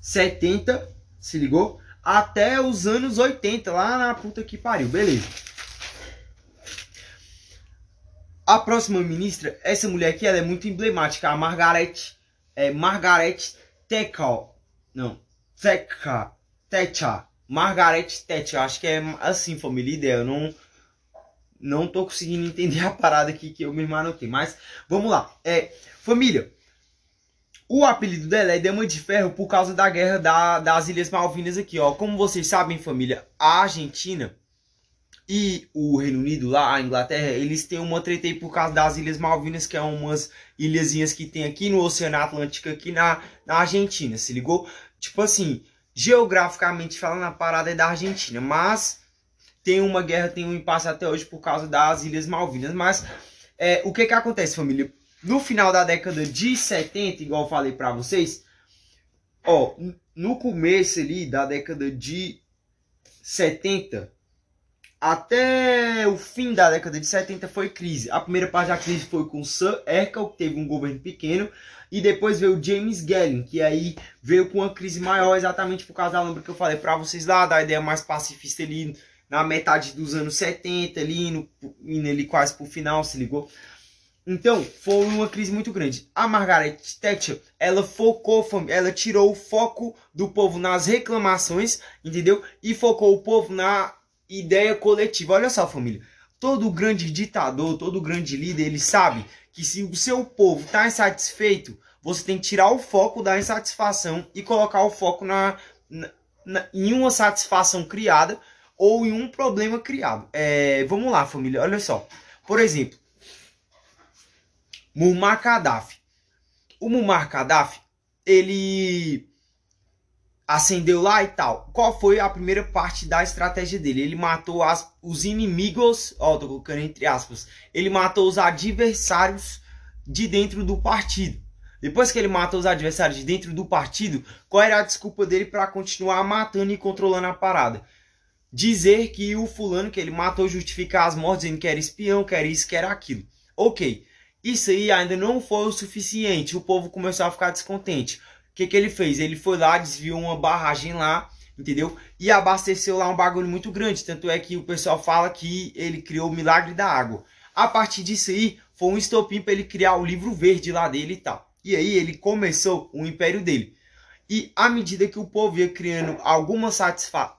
70, se ligou? Até os anos 80, lá na puta que pariu, beleza. A próxima ministra, essa mulher aqui, ela é muito emblemática, a Margaret, é, Margaret Thatcher, não, Thatcher, Thatcher, Margaret Thatcher, acho que é assim, família, ideia, eu não, não tô conseguindo entender a parada aqui que eu mesmo anotei, mas vamos lá, é, família, o apelido dela é Dama de Ferro por causa da guerra da, das Ilhas Malvinas aqui, ó, como vocês sabem, família, a Argentina e o Reino Unido lá, a Inglaterra, eles têm uma treta aí por causa das Ilhas Malvinas, que é umas ilhazinhas que tem aqui no Oceano Atlântico, aqui na, na Argentina, se ligou? Tipo assim, geograficamente falando, a parada é da Argentina, mas tem uma guerra, tem um impasse até hoje por causa das Ilhas Malvinas, mas é, o que que acontece, família? No final da década de 70, igual eu falei pra vocês, ó, no começo ali da década de 70, até o fim da década de 70 foi crise. A primeira parte da crise foi com Sir Erkel, que teve um governo pequeno, e depois veio James Gellin, que aí veio com uma crise maior exatamente por causa da lembra que eu falei para vocês lá, da ideia mais pacifista ali na metade dos anos 70, ali, no, indo ali quase pro final, se ligou? Então, foi uma crise muito grande. A Margaret Thatcher, ela focou, ela tirou o foco do povo nas reclamações, entendeu? E focou o povo na ideia coletiva. Olha só, família. Todo grande ditador, todo grande líder, ele sabe que se o seu povo está insatisfeito, você tem que tirar o foco da insatisfação e colocar o foco na, na, na em uma satisfação criada ou em um problema criado. É, vamos lá, família, olha só. Por exemplo, Muammar Gaddafi. O Muammar Gaddafi, ele acendeu lá e tal. Qual foi a primeira parte da estratégia dele? Ele matou as, os inimigos, ó, tô colocando entre aspas. Ele matou os adversários de dentro do partido. Depois que ele matou os adversários de dentro do partido, qual era a desculpa dele para continuar matando e controlando a parada? Dizer que o fulano que ele matou justificar as mortes, dizendo que era espião, que era isso, que era aquilo. Ok, isso aí ainda não foi o suficiente. O povo começou a ficar descontente que, que ele fez? Ele foi lá, desviou uma barragem lá, entendeu? E abasteceu lá um bagulho muito grande. Tanto é que o pessoal fala que ele criou o milagre da água. A partir disso aí, foi um estopim para ele criar o livro verde lá dele e tal. E aí ele começou o império dele. E à medida que o povo ia criando alguma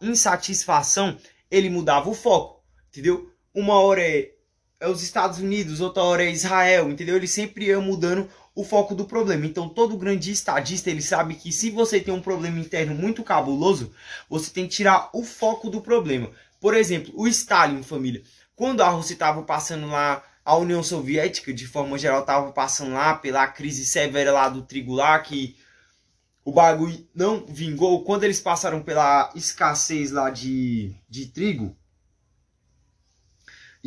insatisfação, ele mudava o foco, entendeu? Uma hora é, é os Estados Unidos, outra hora é Israel, entendeu? Ele sempre ia mudando o foco do problema. Então, todo grande estadista ele sabe que se você tem um problema interno muito cabuloso, você tem que tirar o foco do problema. Por exemplo, o Stalin, família. Quando a Rússia estava passando lá, a União Soviética, de forma geral, estava passando lá pela crise severa lá do trigo lá, que o bagulho não vingou. Quando eles passaram pela escassez lá de, de trigo,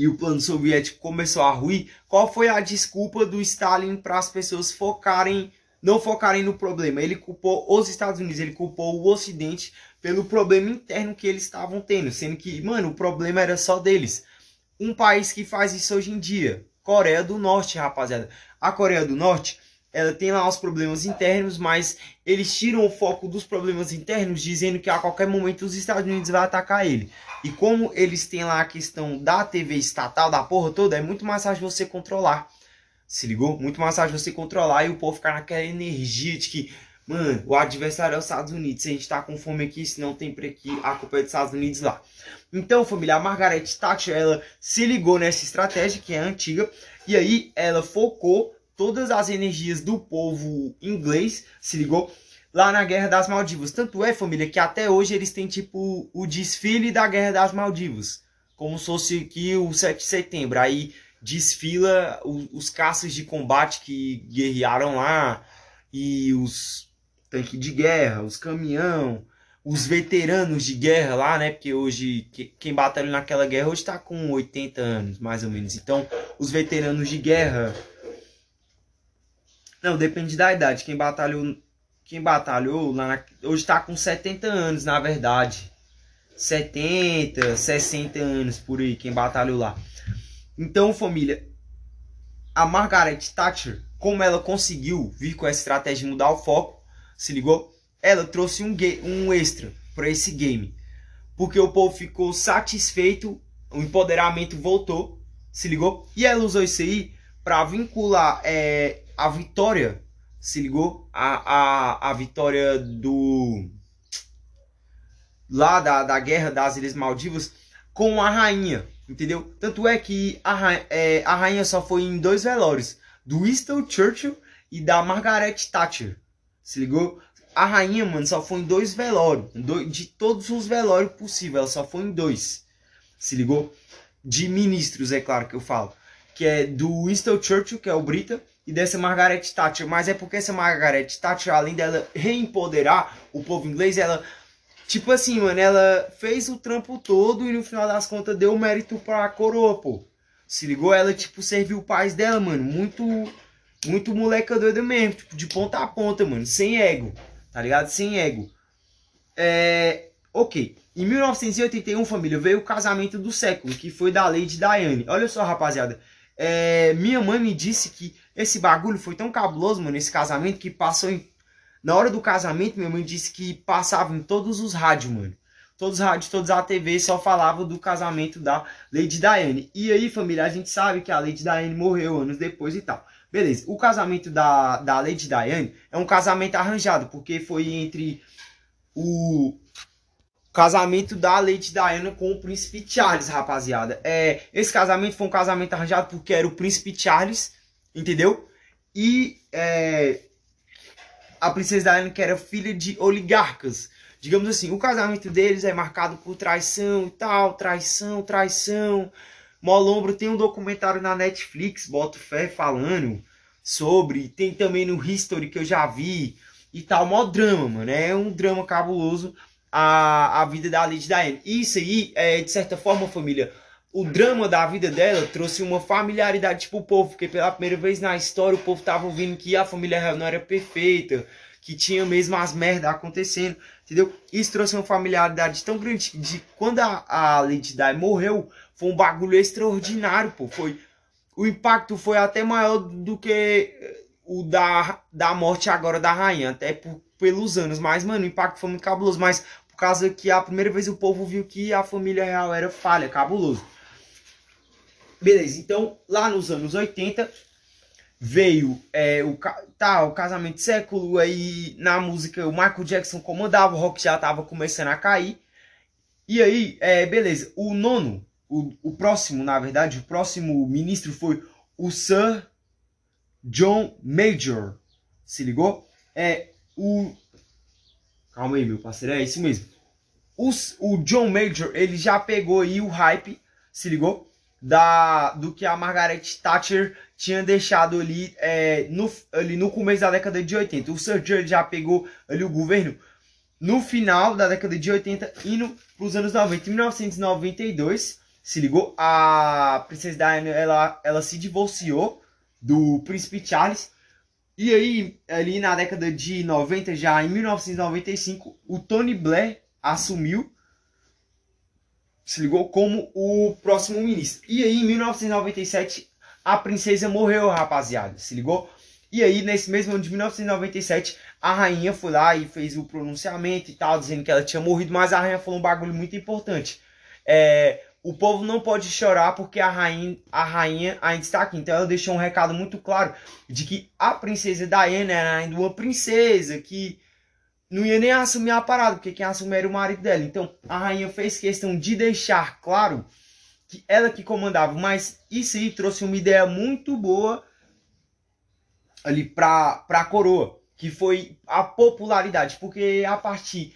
e o plano soviético começou a ruir, qual foi a desculpa do Stalin para as pessoas focarem, não focarem no problema? Ele culpou os Estados Unidos, ele culpou o Ocidente pelo problema interno que eles estavam tendo, sendo que, mano, o problema era só deles. Um país que faz isso hoje em dia, Coreia do Norte, rapaziada. A Coreia do Norte, ela tem lá os problemas internos, mas eles tiram o foco dos problemas internos, dizendo que a qualquer momento os Estados Unidos vai atacar ele. E como eles têm lá a questão da TV estatal, da porra toda, é muito mais fácil você controlar. Se ligou? Muito mais fácil você controlar e o povo ficar naquela energia de que, mano, o adversário é os Estados Unidos. Se a gente tá com fome aqui, se não tem por aqui, a culpa é dos Estados Unidos lá. Então, família, a Margaret Thatcher, ela se ligou nessa estratégia que é antiga e aí ela focou todas as energias do povo inglês, se ligou? Lá na Guerra das Maldivas. Tanto é, família, que até hoje eles têm tipo o desfile da Guerra das Maldivas. Como se fosse aqui o 7 de setembro. Aí desfila os, os caças de combate que guerrearam lá. E os tanques de guerra, os caminhão, os veteranos de guerra lá, né? Porque hoje quem batalhou naquela guerra hoje está com 80 anos, mais ou menos. Então, os veteranos de guerra não, depende da idade. Quem batalhou, quem batalhou lá na, hoje está com 70 anos, na verdade. 70, 60 anos por aí, quem batalhou lá. Então, família, a Margaret Thatcher, como ela conseguiu vir com essa estratégia de mudar o foco, se ligou? Ela trouxe um, um extra para esse game. Porque o povo ficou satisfeito, o empoderamento voltou, se ligou? E ela usou isso aí para vincular é, a vitória, se ligou? A, a, a vitória do. lá da, da guerra das Ilhas Maldivas com a rainha, entendeu? Tanto é que a, é, a rainha só foi em dois velórios: do Winston Churchill e da Margaret Thatcher, se ligou? A rainha, mano, só foi em dois velórios. De todos os velórios possíveis, ela só foi em dois. Se ligou? De ministros, é claro que eu falo. Que é do Winston Churchill, que é o Brita, e dessa Margaret Thatcher, mas é porque essa Margaret Thatcher, além dela reempoderar o povo inglês, ela, tipo assim, mano, ela fez o trampo todo e no final das contas deu mérito pra coroa, pô. Se ligou? Ela, tipo, serviu o pais dela, mano, muito, muito moleca doida mesmo, tipo, de ponta a ponta, mano, sem ego, tá ligado? Sem ego. É, ok. Em 1981, família, veio o casamento do século, que foi da Lady Diane. Olha só, rapaziada. É, minha mãe me disse que esse bagulho foi tão cabuloso, mano, esse casamento, que passou em. Na hora do casamento, minha mãe disse que passava em todos os rádios, mano. Todos os rádios, todos a TV só falavam do casamento da Lady Diane. E aí, família, a gente sabe que a Lady Diane morreu anos depois e tal. Beleza, o casamento da, da Lady Diane é um casamento arranjado, porque foi entre o casamento da Lady Diana com o príncipe Charles, rapaziada. É, esse casamento foi um casamento arranjado porque era o príncipe Charles, entendeu? E é, a princesa Diana que era filha de oligarcas. Digamos assim, o casamento deles é marcado por traição e tal, traição, traição. Molombro tem um documentário na Netflix, boto fé, falando sobre. Tem também no History que eu já vi e tal. Mó drama, mano. É um drama cabuloso a, a vida da Lady Diane. Isso aí, é, de certa forma, família, o drama da vida dela trouxe uma familiaridade pro povo, porque pela primeira vez na história o povo tava ouvindo que a família real não era perfeita, que tinha mesmo as merdas acontecendo, entendeu? Isso trouxe uma familiaridade tão grande de quando a, a Lady Di morreu, foi um bagulho extraordinário, pô. Foi, o impacto foi até maior do que o da, da morte agora da rainha, até por, pelos anos. Mas, mano, o impacto foi muito cabuloso. Mas por causa que a primeira vez o povo viu que a família real era falha, cabuloso. Beleza, então lá nos anos 80 veio é, o, tá, o casamento de século, aí na música o Michael Jackson comandava, o rock já tava começando a cair. E aí, é, beleza, o nono, o, o próximo, na verdade, o próximo ministro foi o Sir John Major. Se ligou? É o. Calma aí, meu parceiro, é isso mesmo. O, o John Major, ele já pegou aí o hype, se ligou? Da, do que a Margaret Thatcher tinha deixado ali, é, no, ali no começo da década de 80. O Sir John já pegou ali o governo no final da década de 80, indo para os anos 90. Em 1992, se ligou? A Princesa Diana ela, ela se divorciou do Príncipe Charles. E aí, ali na década de 90, já em 1995, o Tony Blair assumiu, se ligou, como o próximo ministro. E aí, em 1997, a princesa morreu, rapaziada, se ligou? E aí, nesse mesmo ano de 1997, a rainha foi lá e fez o pronunciamento e tal, dizendo que ela tinha morrido, mas a rainha falou um bagulho muito importante. É, o povo não pode chorar porque a rainha, a rainha ainda está aqui. Então ela deixou um recado muito claro de que a princesa Diana era ainda uma princesa que não ia nem assumir a parada, porque quem assumia era o marido dela. Então a rainha fez questão de deixar claro que ela que comandava, mas isso aí trouxe uma ideia muito boa ali para a coroa, que foi a popularidade, porque a partir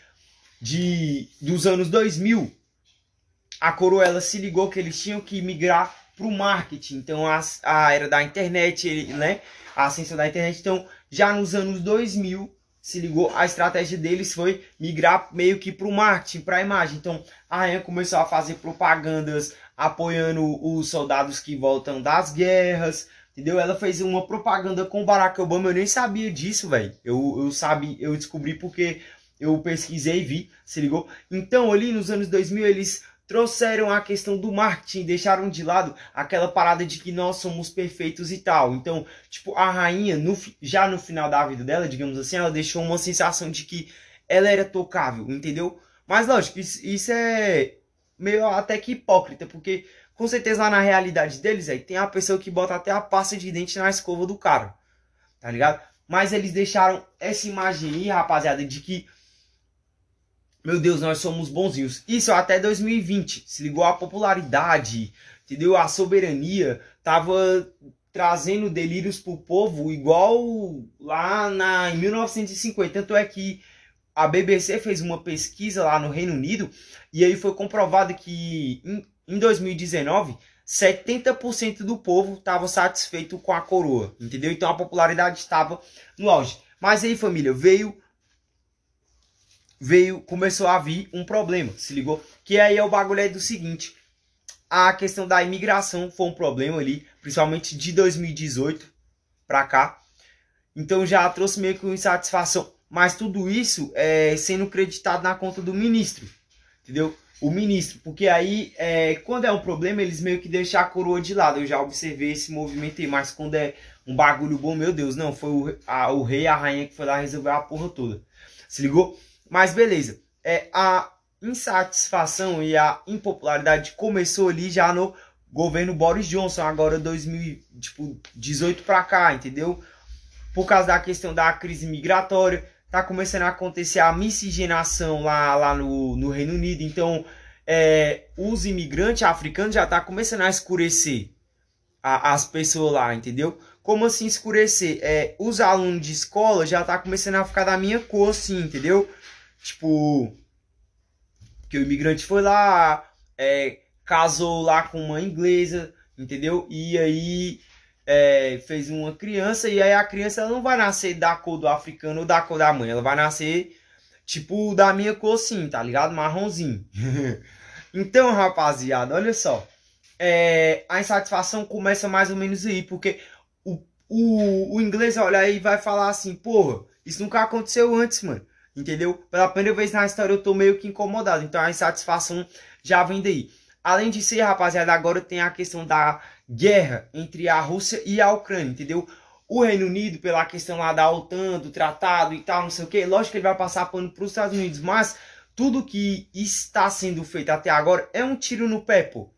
de dos anos 2000 a coroa ela se ligou que eles tinham que migrar para o marketing. Então, a, a era da internet, né? A ascensão da internet. Então, já nos anos 2000, se ligou, a estratégia deles foi migrar meio que para o marketing, para a imagem. Então, a rainha começou a fazer propagandas apoiando os soldados que voltam das guerras, entendeu? Ela fez uma propaganda com o Barack Obama, eu nem sabia disso, velho. Eu, eu, sabe, eu descobri porque eu pesquisei e vi, se ligou? Então, ali nos anos 2000, eles trouxeram a questão do marketing, deixaram de lado aquela parada de que nós somos perfeitos e tal. Então, tipo, a rainha, no, já no final da vida dela, digamos assim, ela deixou uma sensação de que ela era tocável, entendeu? Mas lógico, isso, isso é meio até que hipócrita, porque com certeza lá na realidade deles aí tem a pessoa que bota até a pasta de dente na escova do cara, tá ligado? Mas eles deixaram essa imagem aí, rapaziada, de que meu Deus, nós somos bonzinhos. Isso até 2020. Se ligou a popularidade, entendeu? A soberania tava trazendo delírios pro povo igual lá na, em 1950. Tanto é que a BBC fez uma pesquisa lá no Reino Unido e aí foi comprovado que em, em 2019 70% do povo estava satisfeito com a coroa, entendeu? Então a popularidade estava no auge. Mas aí, família, veio veio, começou a vir um problema, se ligou? Que aí é o bagulho aí do seguinte, a questão da imigração foi um problema ali, principalmente de 2018 para cá. Então já trouxe meio que uma insatisfação, mas tudo isso é sendo creditado na conta do ministro, entendeu? O ministro, porque aí é, quando é um problema eles meio que deixam a coroa de lado. Eu já observei esse movimento aí, mas quando é um bagulho bom, meu Deus, não, foi o, a, o rei a rainha que foi lá resolver a porra toda. Se ligou? Mas beleza. É, a insatisfação e a impopularidade começou ali já no governo Boris Johnson, agora 2018 para cá, entendeu? Por causa da questão da crise migratória, tá começando a acontecer a miscigenação lá, lá no, no Reino Unido. Então, é, os imigrantes africanos já tá começando a escurecer a, as pessoas lá, entendeu? Como assim escurecer? É, os alunos de escola já tá começando a ficar da minha cor, assim, entendeu? Tipo, que o imigrante foi lá, é, casou lá com uma inglesa, entendeu? E aí é, fez uma criança, e aí a criança ela não vai nascer da cor do africano ou da cor da mãe, ela vai nascer tipo da minha cor assim, tá ligado? Marronzinho. então, rapaziada, olha só. É, a insatisfação começa mais ou menos aí, porque o, o, o inglês olha aí e vai falar assim, porra, isso nunca aconteceu antes, mano. Entendeu? Pela primeira vez na história eu tô meio que incomodado. Então a insatisfação já vem daí. Além disso, rapaziada, agora tem a questão da guerra entre a Rússia e a Ucrânia, entendeu? O Reino Unido, pela questão lá da OTAN, do tratado e tal, não sei o que, lógico que ele vai passar pano para os Estados Unidos, mas tudo que está sendo feito até agora é um tiro no pé, pô.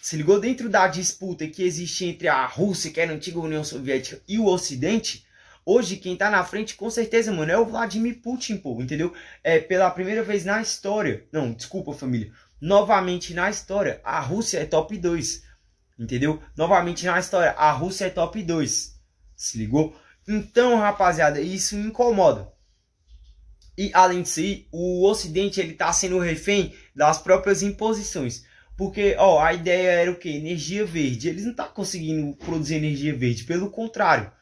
Se ligou dentro da disputa que existe entre a Rússia, que era a antiga União Soviética, e o Ocidente, Hoje, quem tá na frente, com certeza, mano, é o Vladimir Putin, pô, entendeu? É pela primeira vez na história. Não, desculpa, família. Novamente na história, a Rússia é top 2. Entendeu? Novamente na história, a Rússia é top 2. Se ligou? Então, rapaziada, isso incomoda. E além disso, o Ocidente ele tá sendo refém das próprias imposições. Porque, ó, a ideia era o que? Energia verde. Eles não estão tá conseguindo produzir energia verde. Pelo contrário,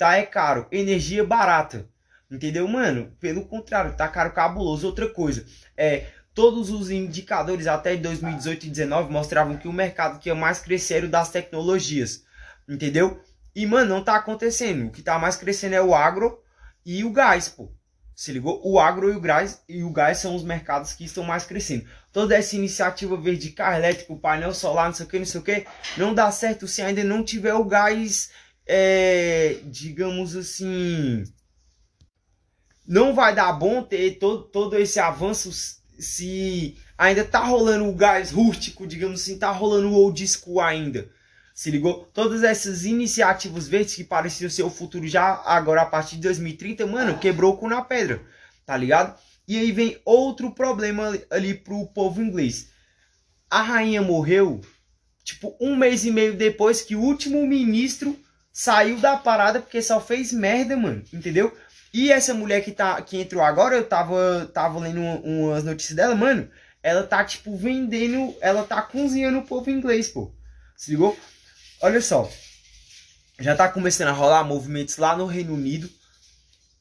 tá é caro. Energia barata. Entendeu, mano? Pelo contrário, tá caro cabuloso. Outra coisa, é todos os indicadores até 2018 e 2019 mostravam que o mercado que ia mais crescer era o das tecnologias. Entendeu? E, mano, não tá acontecendo. O que tá mais crescendo é o agro e o gás, pô. Se ligou? O agro e o gás, e o gás são os mercados que estão mais crescendo. Toda essa iniciativa verde, carro elétrico, painel solar, não sei o que, não sei o que, não dá certo se ainda não tiver o gás, é, digamos assim, não vai dar bom ter todo, todo esse avanço se ainda tá rolando o gás rústico, digamos assim, tá rolando o old school ainda. Se ligou? Todas essas iniciativas verdes que pareciam ser o futuro já agora a partir de 2030, mano, quebrou com na pedra, tá ligado? E aí vem outro problema ali pro povo inglês. A rainha morreu, tipo, um mês e meio depois que o último ministro saiu da parada porque só fez merda, mano, entendeu? E essa mulher que, tá, que entrou agora, eu tava, tava lendo umas notícias dela, mano. Ela tá, tipo, vendendo. Ela tá cozinhando o povo inglês, pô. Se ligou? Olha só. Já tá começando a rolar movimentos lá no Reino Unido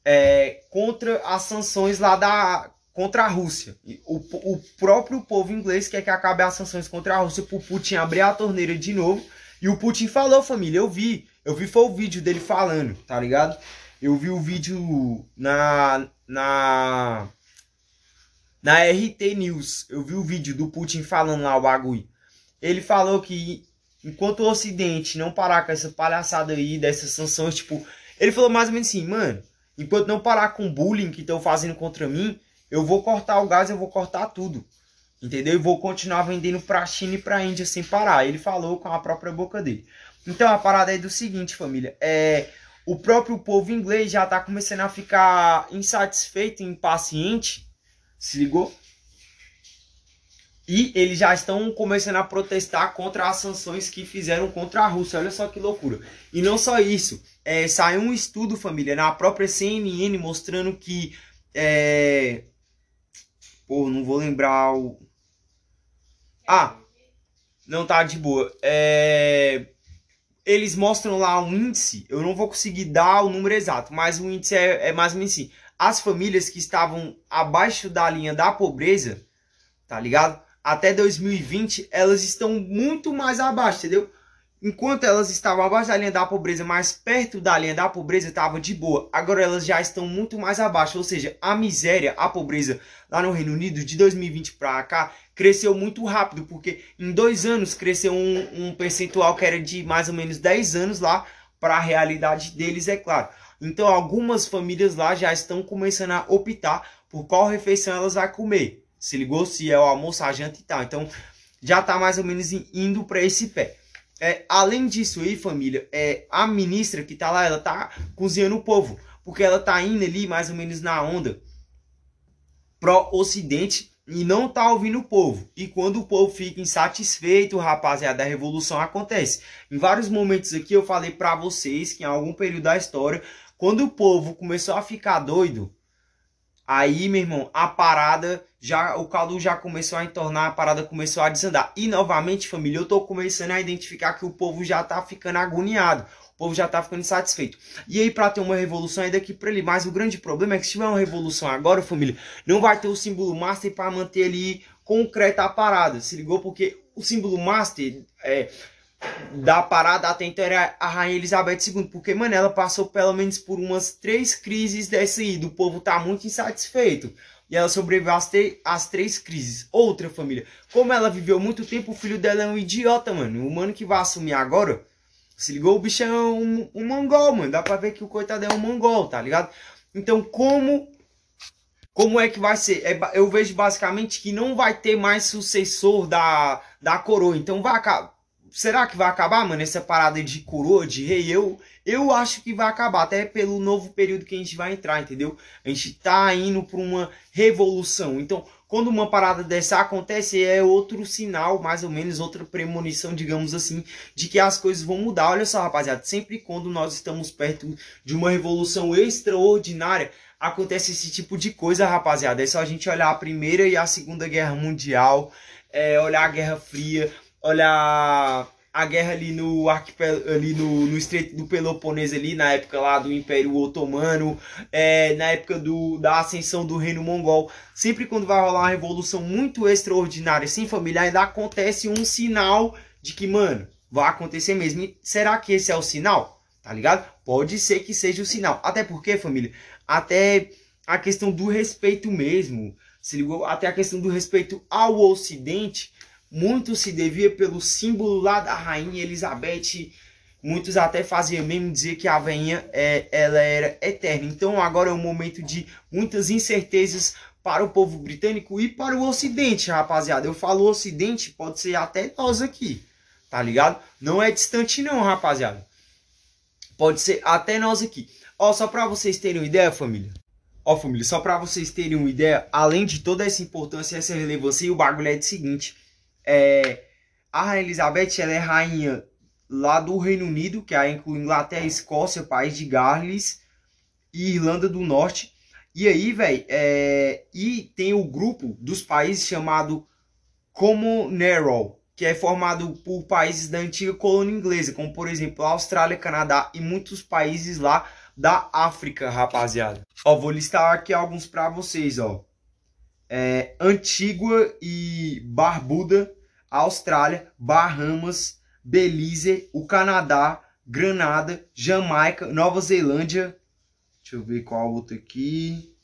é, contra as sanções lá da. contra a Rússia. O, o próprio povo inglês quer que acabe as sanções contra a Rússia pro Putin abrir a torneira de novo. E o Putin falou, família, eu vi. Eu vi foi o vídeo dele falando, tá ligado? Eu vi o vídeo na na na RT News. Eu vi o vídeo do Putin falando lá o bagulho. Ele falou que enquanto o Ocidente não parar com essa palhaçada aí, dessas sanções, tipo, ele falou mais ou menos assim, mano, enquanto não parar com o bullying que estão fazendo contra mim, eu vou cortar o gás, eu vou cortar tudo. Entendeu? E vou continuar vendendo pra China e pra Índia sem parar. Ele falou com a própria boca dele. Então a parada é do seguinte, família. É, o próprio povo inglês já está começando a ficar insatisfeito, impaciente, se ligou? E eles já estão começando a protestar contra as sanções que fizeram contra a Rússia. Olha só que loucura. E não só isso. É, saiu um estudo, família, na própria CNN mostrando que. É... Pô, não vou lembrar o. Ah! Não tá de boa. É eles mostram lá um índice, eu não vou conseguir dar o número exato, mas o índice é, é mais ou menos assim. As famílias que estavam abaixo da linha da pobreza, tá ligado? Até 2020, elas estão muito mais abaixo, entendeu? Enquanto elas estavam abaixo da linha da pobreza, mais perto da linha da pobreza, estava de boa. Agora elas já estão muito mais abaixo. Ou seja, a miséria, a pobreza lá no Reino Unido, de 2020 para cá, cresceu muito rápido. Porque em dois anos cresceu um, um percentual que era de mais ou menos 10 anos lá para a realidade deles, é claro. Então algumas famílias lá já estão começando a optar por qual refeição elas vão comer. Se ligou? Se é o almoço, a janta e tal. Então já está mais ou menos indo para esse pé. É, além disso aí, família, é, a ministra que tá lá, ela tá cozinhando o povo. Porque ela tá indo ali mais ou menos na onda pró-ocidente e não tá ouvindo o povo. E quando o povo fica insatisfeito, rapaziada, a revolução acontece. Em vários momentos aqui eu falei para vocês que em algum período da história, quando o povo começou a ficar doido, Aí, meu irmão, a parada já o caldo já começou a entornar, a parada começou a desandar. E novamente, família, eu tô começando a identificar que o povo já tá ficando agoniado. O povo já tá ficando insatisfeito. E aí, para ter uma revolução é daqui para ali. Mas o grande problema é que se tiver uma revolução agora, família, não vai ter o símbolo master para manter ali concreta a parada. Se ligou? Porque o símbolo master é da parada até então era a Rainha Elizabeth II, porque, mano, ela passou pelo menos por umas três crises dessa aí, do povo tá muito insatisfeito. E ela sobreviveu às, às três crises. Outra família, como ela viveu muito tempo, o filho dela é um idiota, mano. O mano que vai assumir agora, se ligou, o bicho é um, um mongol, mano. Dá pra ver que o coitado é um mongol, tá ligado? Então, como como é que vai ser? É, eu vejo basicamente que não vai ter mais sucessor da, da coroa. Então vai acabar será que vai acabar, mano, essa parada de coroa, de rei? Eu, eu acho que vai acabar, até pelo novo período que a gente vai entrar, entendeu? A gente tá indo para uma revolução. Então, quando uma parada dessa acontece, é outro sinal, mais ou menos, outra premonição, digamos assim, de que as coisas vão mudar. Olha só, rapaziada, sempre quando nós estamos perto de uma revolução extraordinária, acontece esse tipo de coisa, rapaziada. É só a gente olhar a Primeira e a Segunda Guerra Mundial, é, olhar a Guerra Fria, olhar a guerra ali no arquipel ali no, no estreito do Peloponeso ali na época lá do Império Otomano é, na época do, da ascensão do Reino Mongol. Sempre quando vai rolar uma revolução muito extraordinária assim família ainda acontece um sinal de que mano vai acontecer mesmo. E será que esse é o sinal? Tá ligado? Pode ser que seja o sinal. Até porque família até a questão do respeito mesmo. Se ligou? Até a questão do respeito ao Ocidente muito se devia pelo símbolo lá da rainha Elizabeth. Muitos até faziam mesmo dizer que a rainha é, ela era eterna. Então agora é um momento de muitas incertezas para o povo britânico e para o Ocidente, rapaziada. Eu falo Ocidente, pode ser até nós aqui, tá ligado? Não é distante não, rapaziada. Pode ser até nós aqui. Ó, só para vocês terem uma ideia, família. Ó, família, só para vocês terem uma ideia, além de toda essa importância, essa relevância, o bagulho é o seguinte é, a Elizabeth ela é rainha lá do Reino Unido, que aí inclui Inglaterra, Escócia, País de Gales e Irlanda do Norte. E aí, velho, é, e tem o grupo dos países chamado Commonwealth, que é formado por países da antiga colônia inglesa, como por exemplo a Austrália, Canadá e muitos países lá da África, rapaziada. Ó, vou listar aqui alguns para vocês, ó. É, Antígua e Barbuda, Austrália, Bahamas, Belize, o Canadá, Granada, Jamaica, Nova Zelândia. Deixa eu ver qual outro aqui.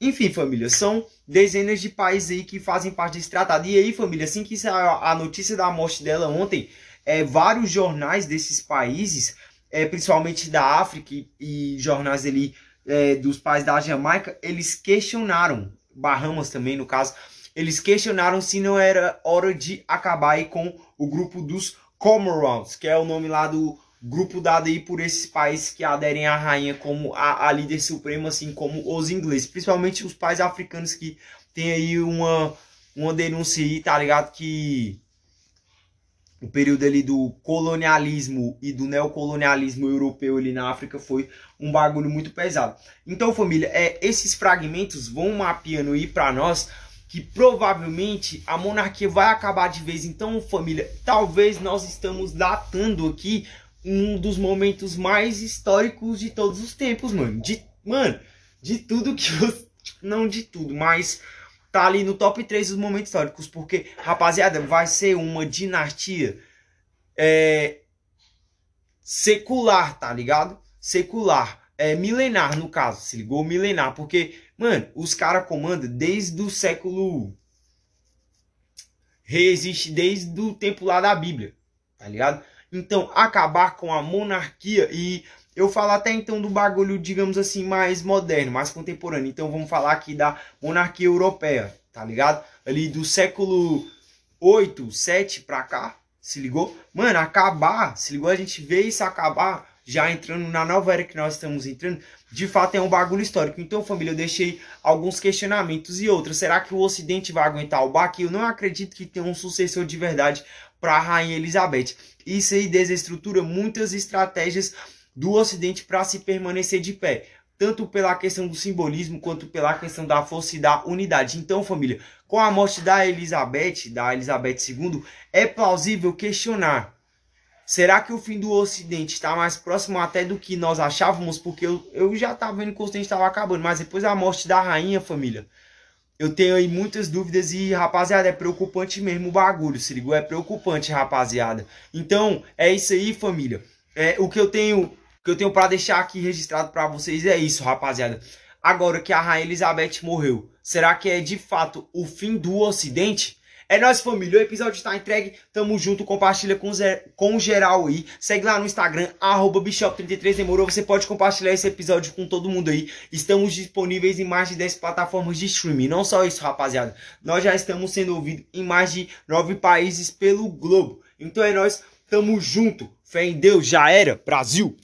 Enfim, família, são dezenas de países aí que fazem parte desse tratado. E aí, família, assim que saiu a notícia da morte dela ontem, é, vários jornais desses países, é, principalmente da África e, jornais ali é, dos países da Jamaica, eles questionaram, Bahamas também no caso, eles questionaram se não era hora de acabar com o grupo dos Commonwealth, que é o nome lá do grupo dado aí por esses países que aderem à rainha como a, a líder suprema, assim como os ingleses, principalmente os países africanos que tem aí uma, uma denúncia aí, tá ligado? Que o período ali do colonialismo e do neocolonialismo europeu ali na África foi um bagulho muito pesado. Então, família, é, esses fragmentos vão mapeando aí para nós que provavelmente a monarquia vai acabar de vez. Então, família, talvez nós estamos datando aqui um dos momentos mais históricos de todos os tempos, mano. De, mano, de tudo que você. Não de tudo, mas tá ali no top 3 dos momentos históricos. Porque, rapaziada, vai ser uma dinastia é, secular, tá ligado? Secular. É milenar, no caso, se ligou? Milenar. Porque Mano, os caras comandam desde o século. Reexiste desde o tempo lá da Bíblia, tá ligado? Então, acabar com a monarquia e eu falo até então do bagulho, digamos assim, mais moderno, mais contemporâneo. Então, vamos falar aqui da monarquia europeia, tá ligado? Ali do século 8, 7 pra cá, se ligou? Mano, acabar, se ligou? A gente vê isso acabar já entrando na nova era que nós estamos entrando, de fato é um bagulho histórico. Então, família, eu deixei alguns questionamentos e outros. Será que o Ocidente vai aguentar o baque? Eu não acredito que tenha um sucessor de verdade para a Rainha Elizabeth. Isso aí desestrutura muitas estratégias do Ocidente para se permanecer de pé tanto pela questão do simbolismo quanto pela questão da força e da unidade. Então, família, com a morte da Elizabeth, da Elizabeth II, é plausível questionar Será que o fim do Ocidente está mais próximo até do que nós achávamos? Porque eu, eu já estava vendo que o Ocidente estava acabando, mas depois da morte da rainha, família, eu tenho aí muitas dúvidas e, rapaziada, é preocupante mesmo o bagulho, se ligou? É preocupante, rapaziada. Então, é isso aí, família. É, o que eu tenho que eu tenho para deixar aqui registrado para vocês é isso, rapaziada. Agora que a Rainha Elizabeth morreu, será que é de fato o fim do Ocidente? É nóis, família. O episódio está entregue. Tamo junto. Compartilha com, com geral aí. Segue lá no Instagram, Bishop33. Demorou? Você pode compartilhar esse episódio com todo mundo aí. Estamos disponíveis em mais de 10 plataformas de streaming. Não só isso, rapaziada. Nós já estamos sendo ouvidos em mais de 9 países pelo globo. Então é nóis. Tamo junto. Fé em Deus. Já era. Brasil.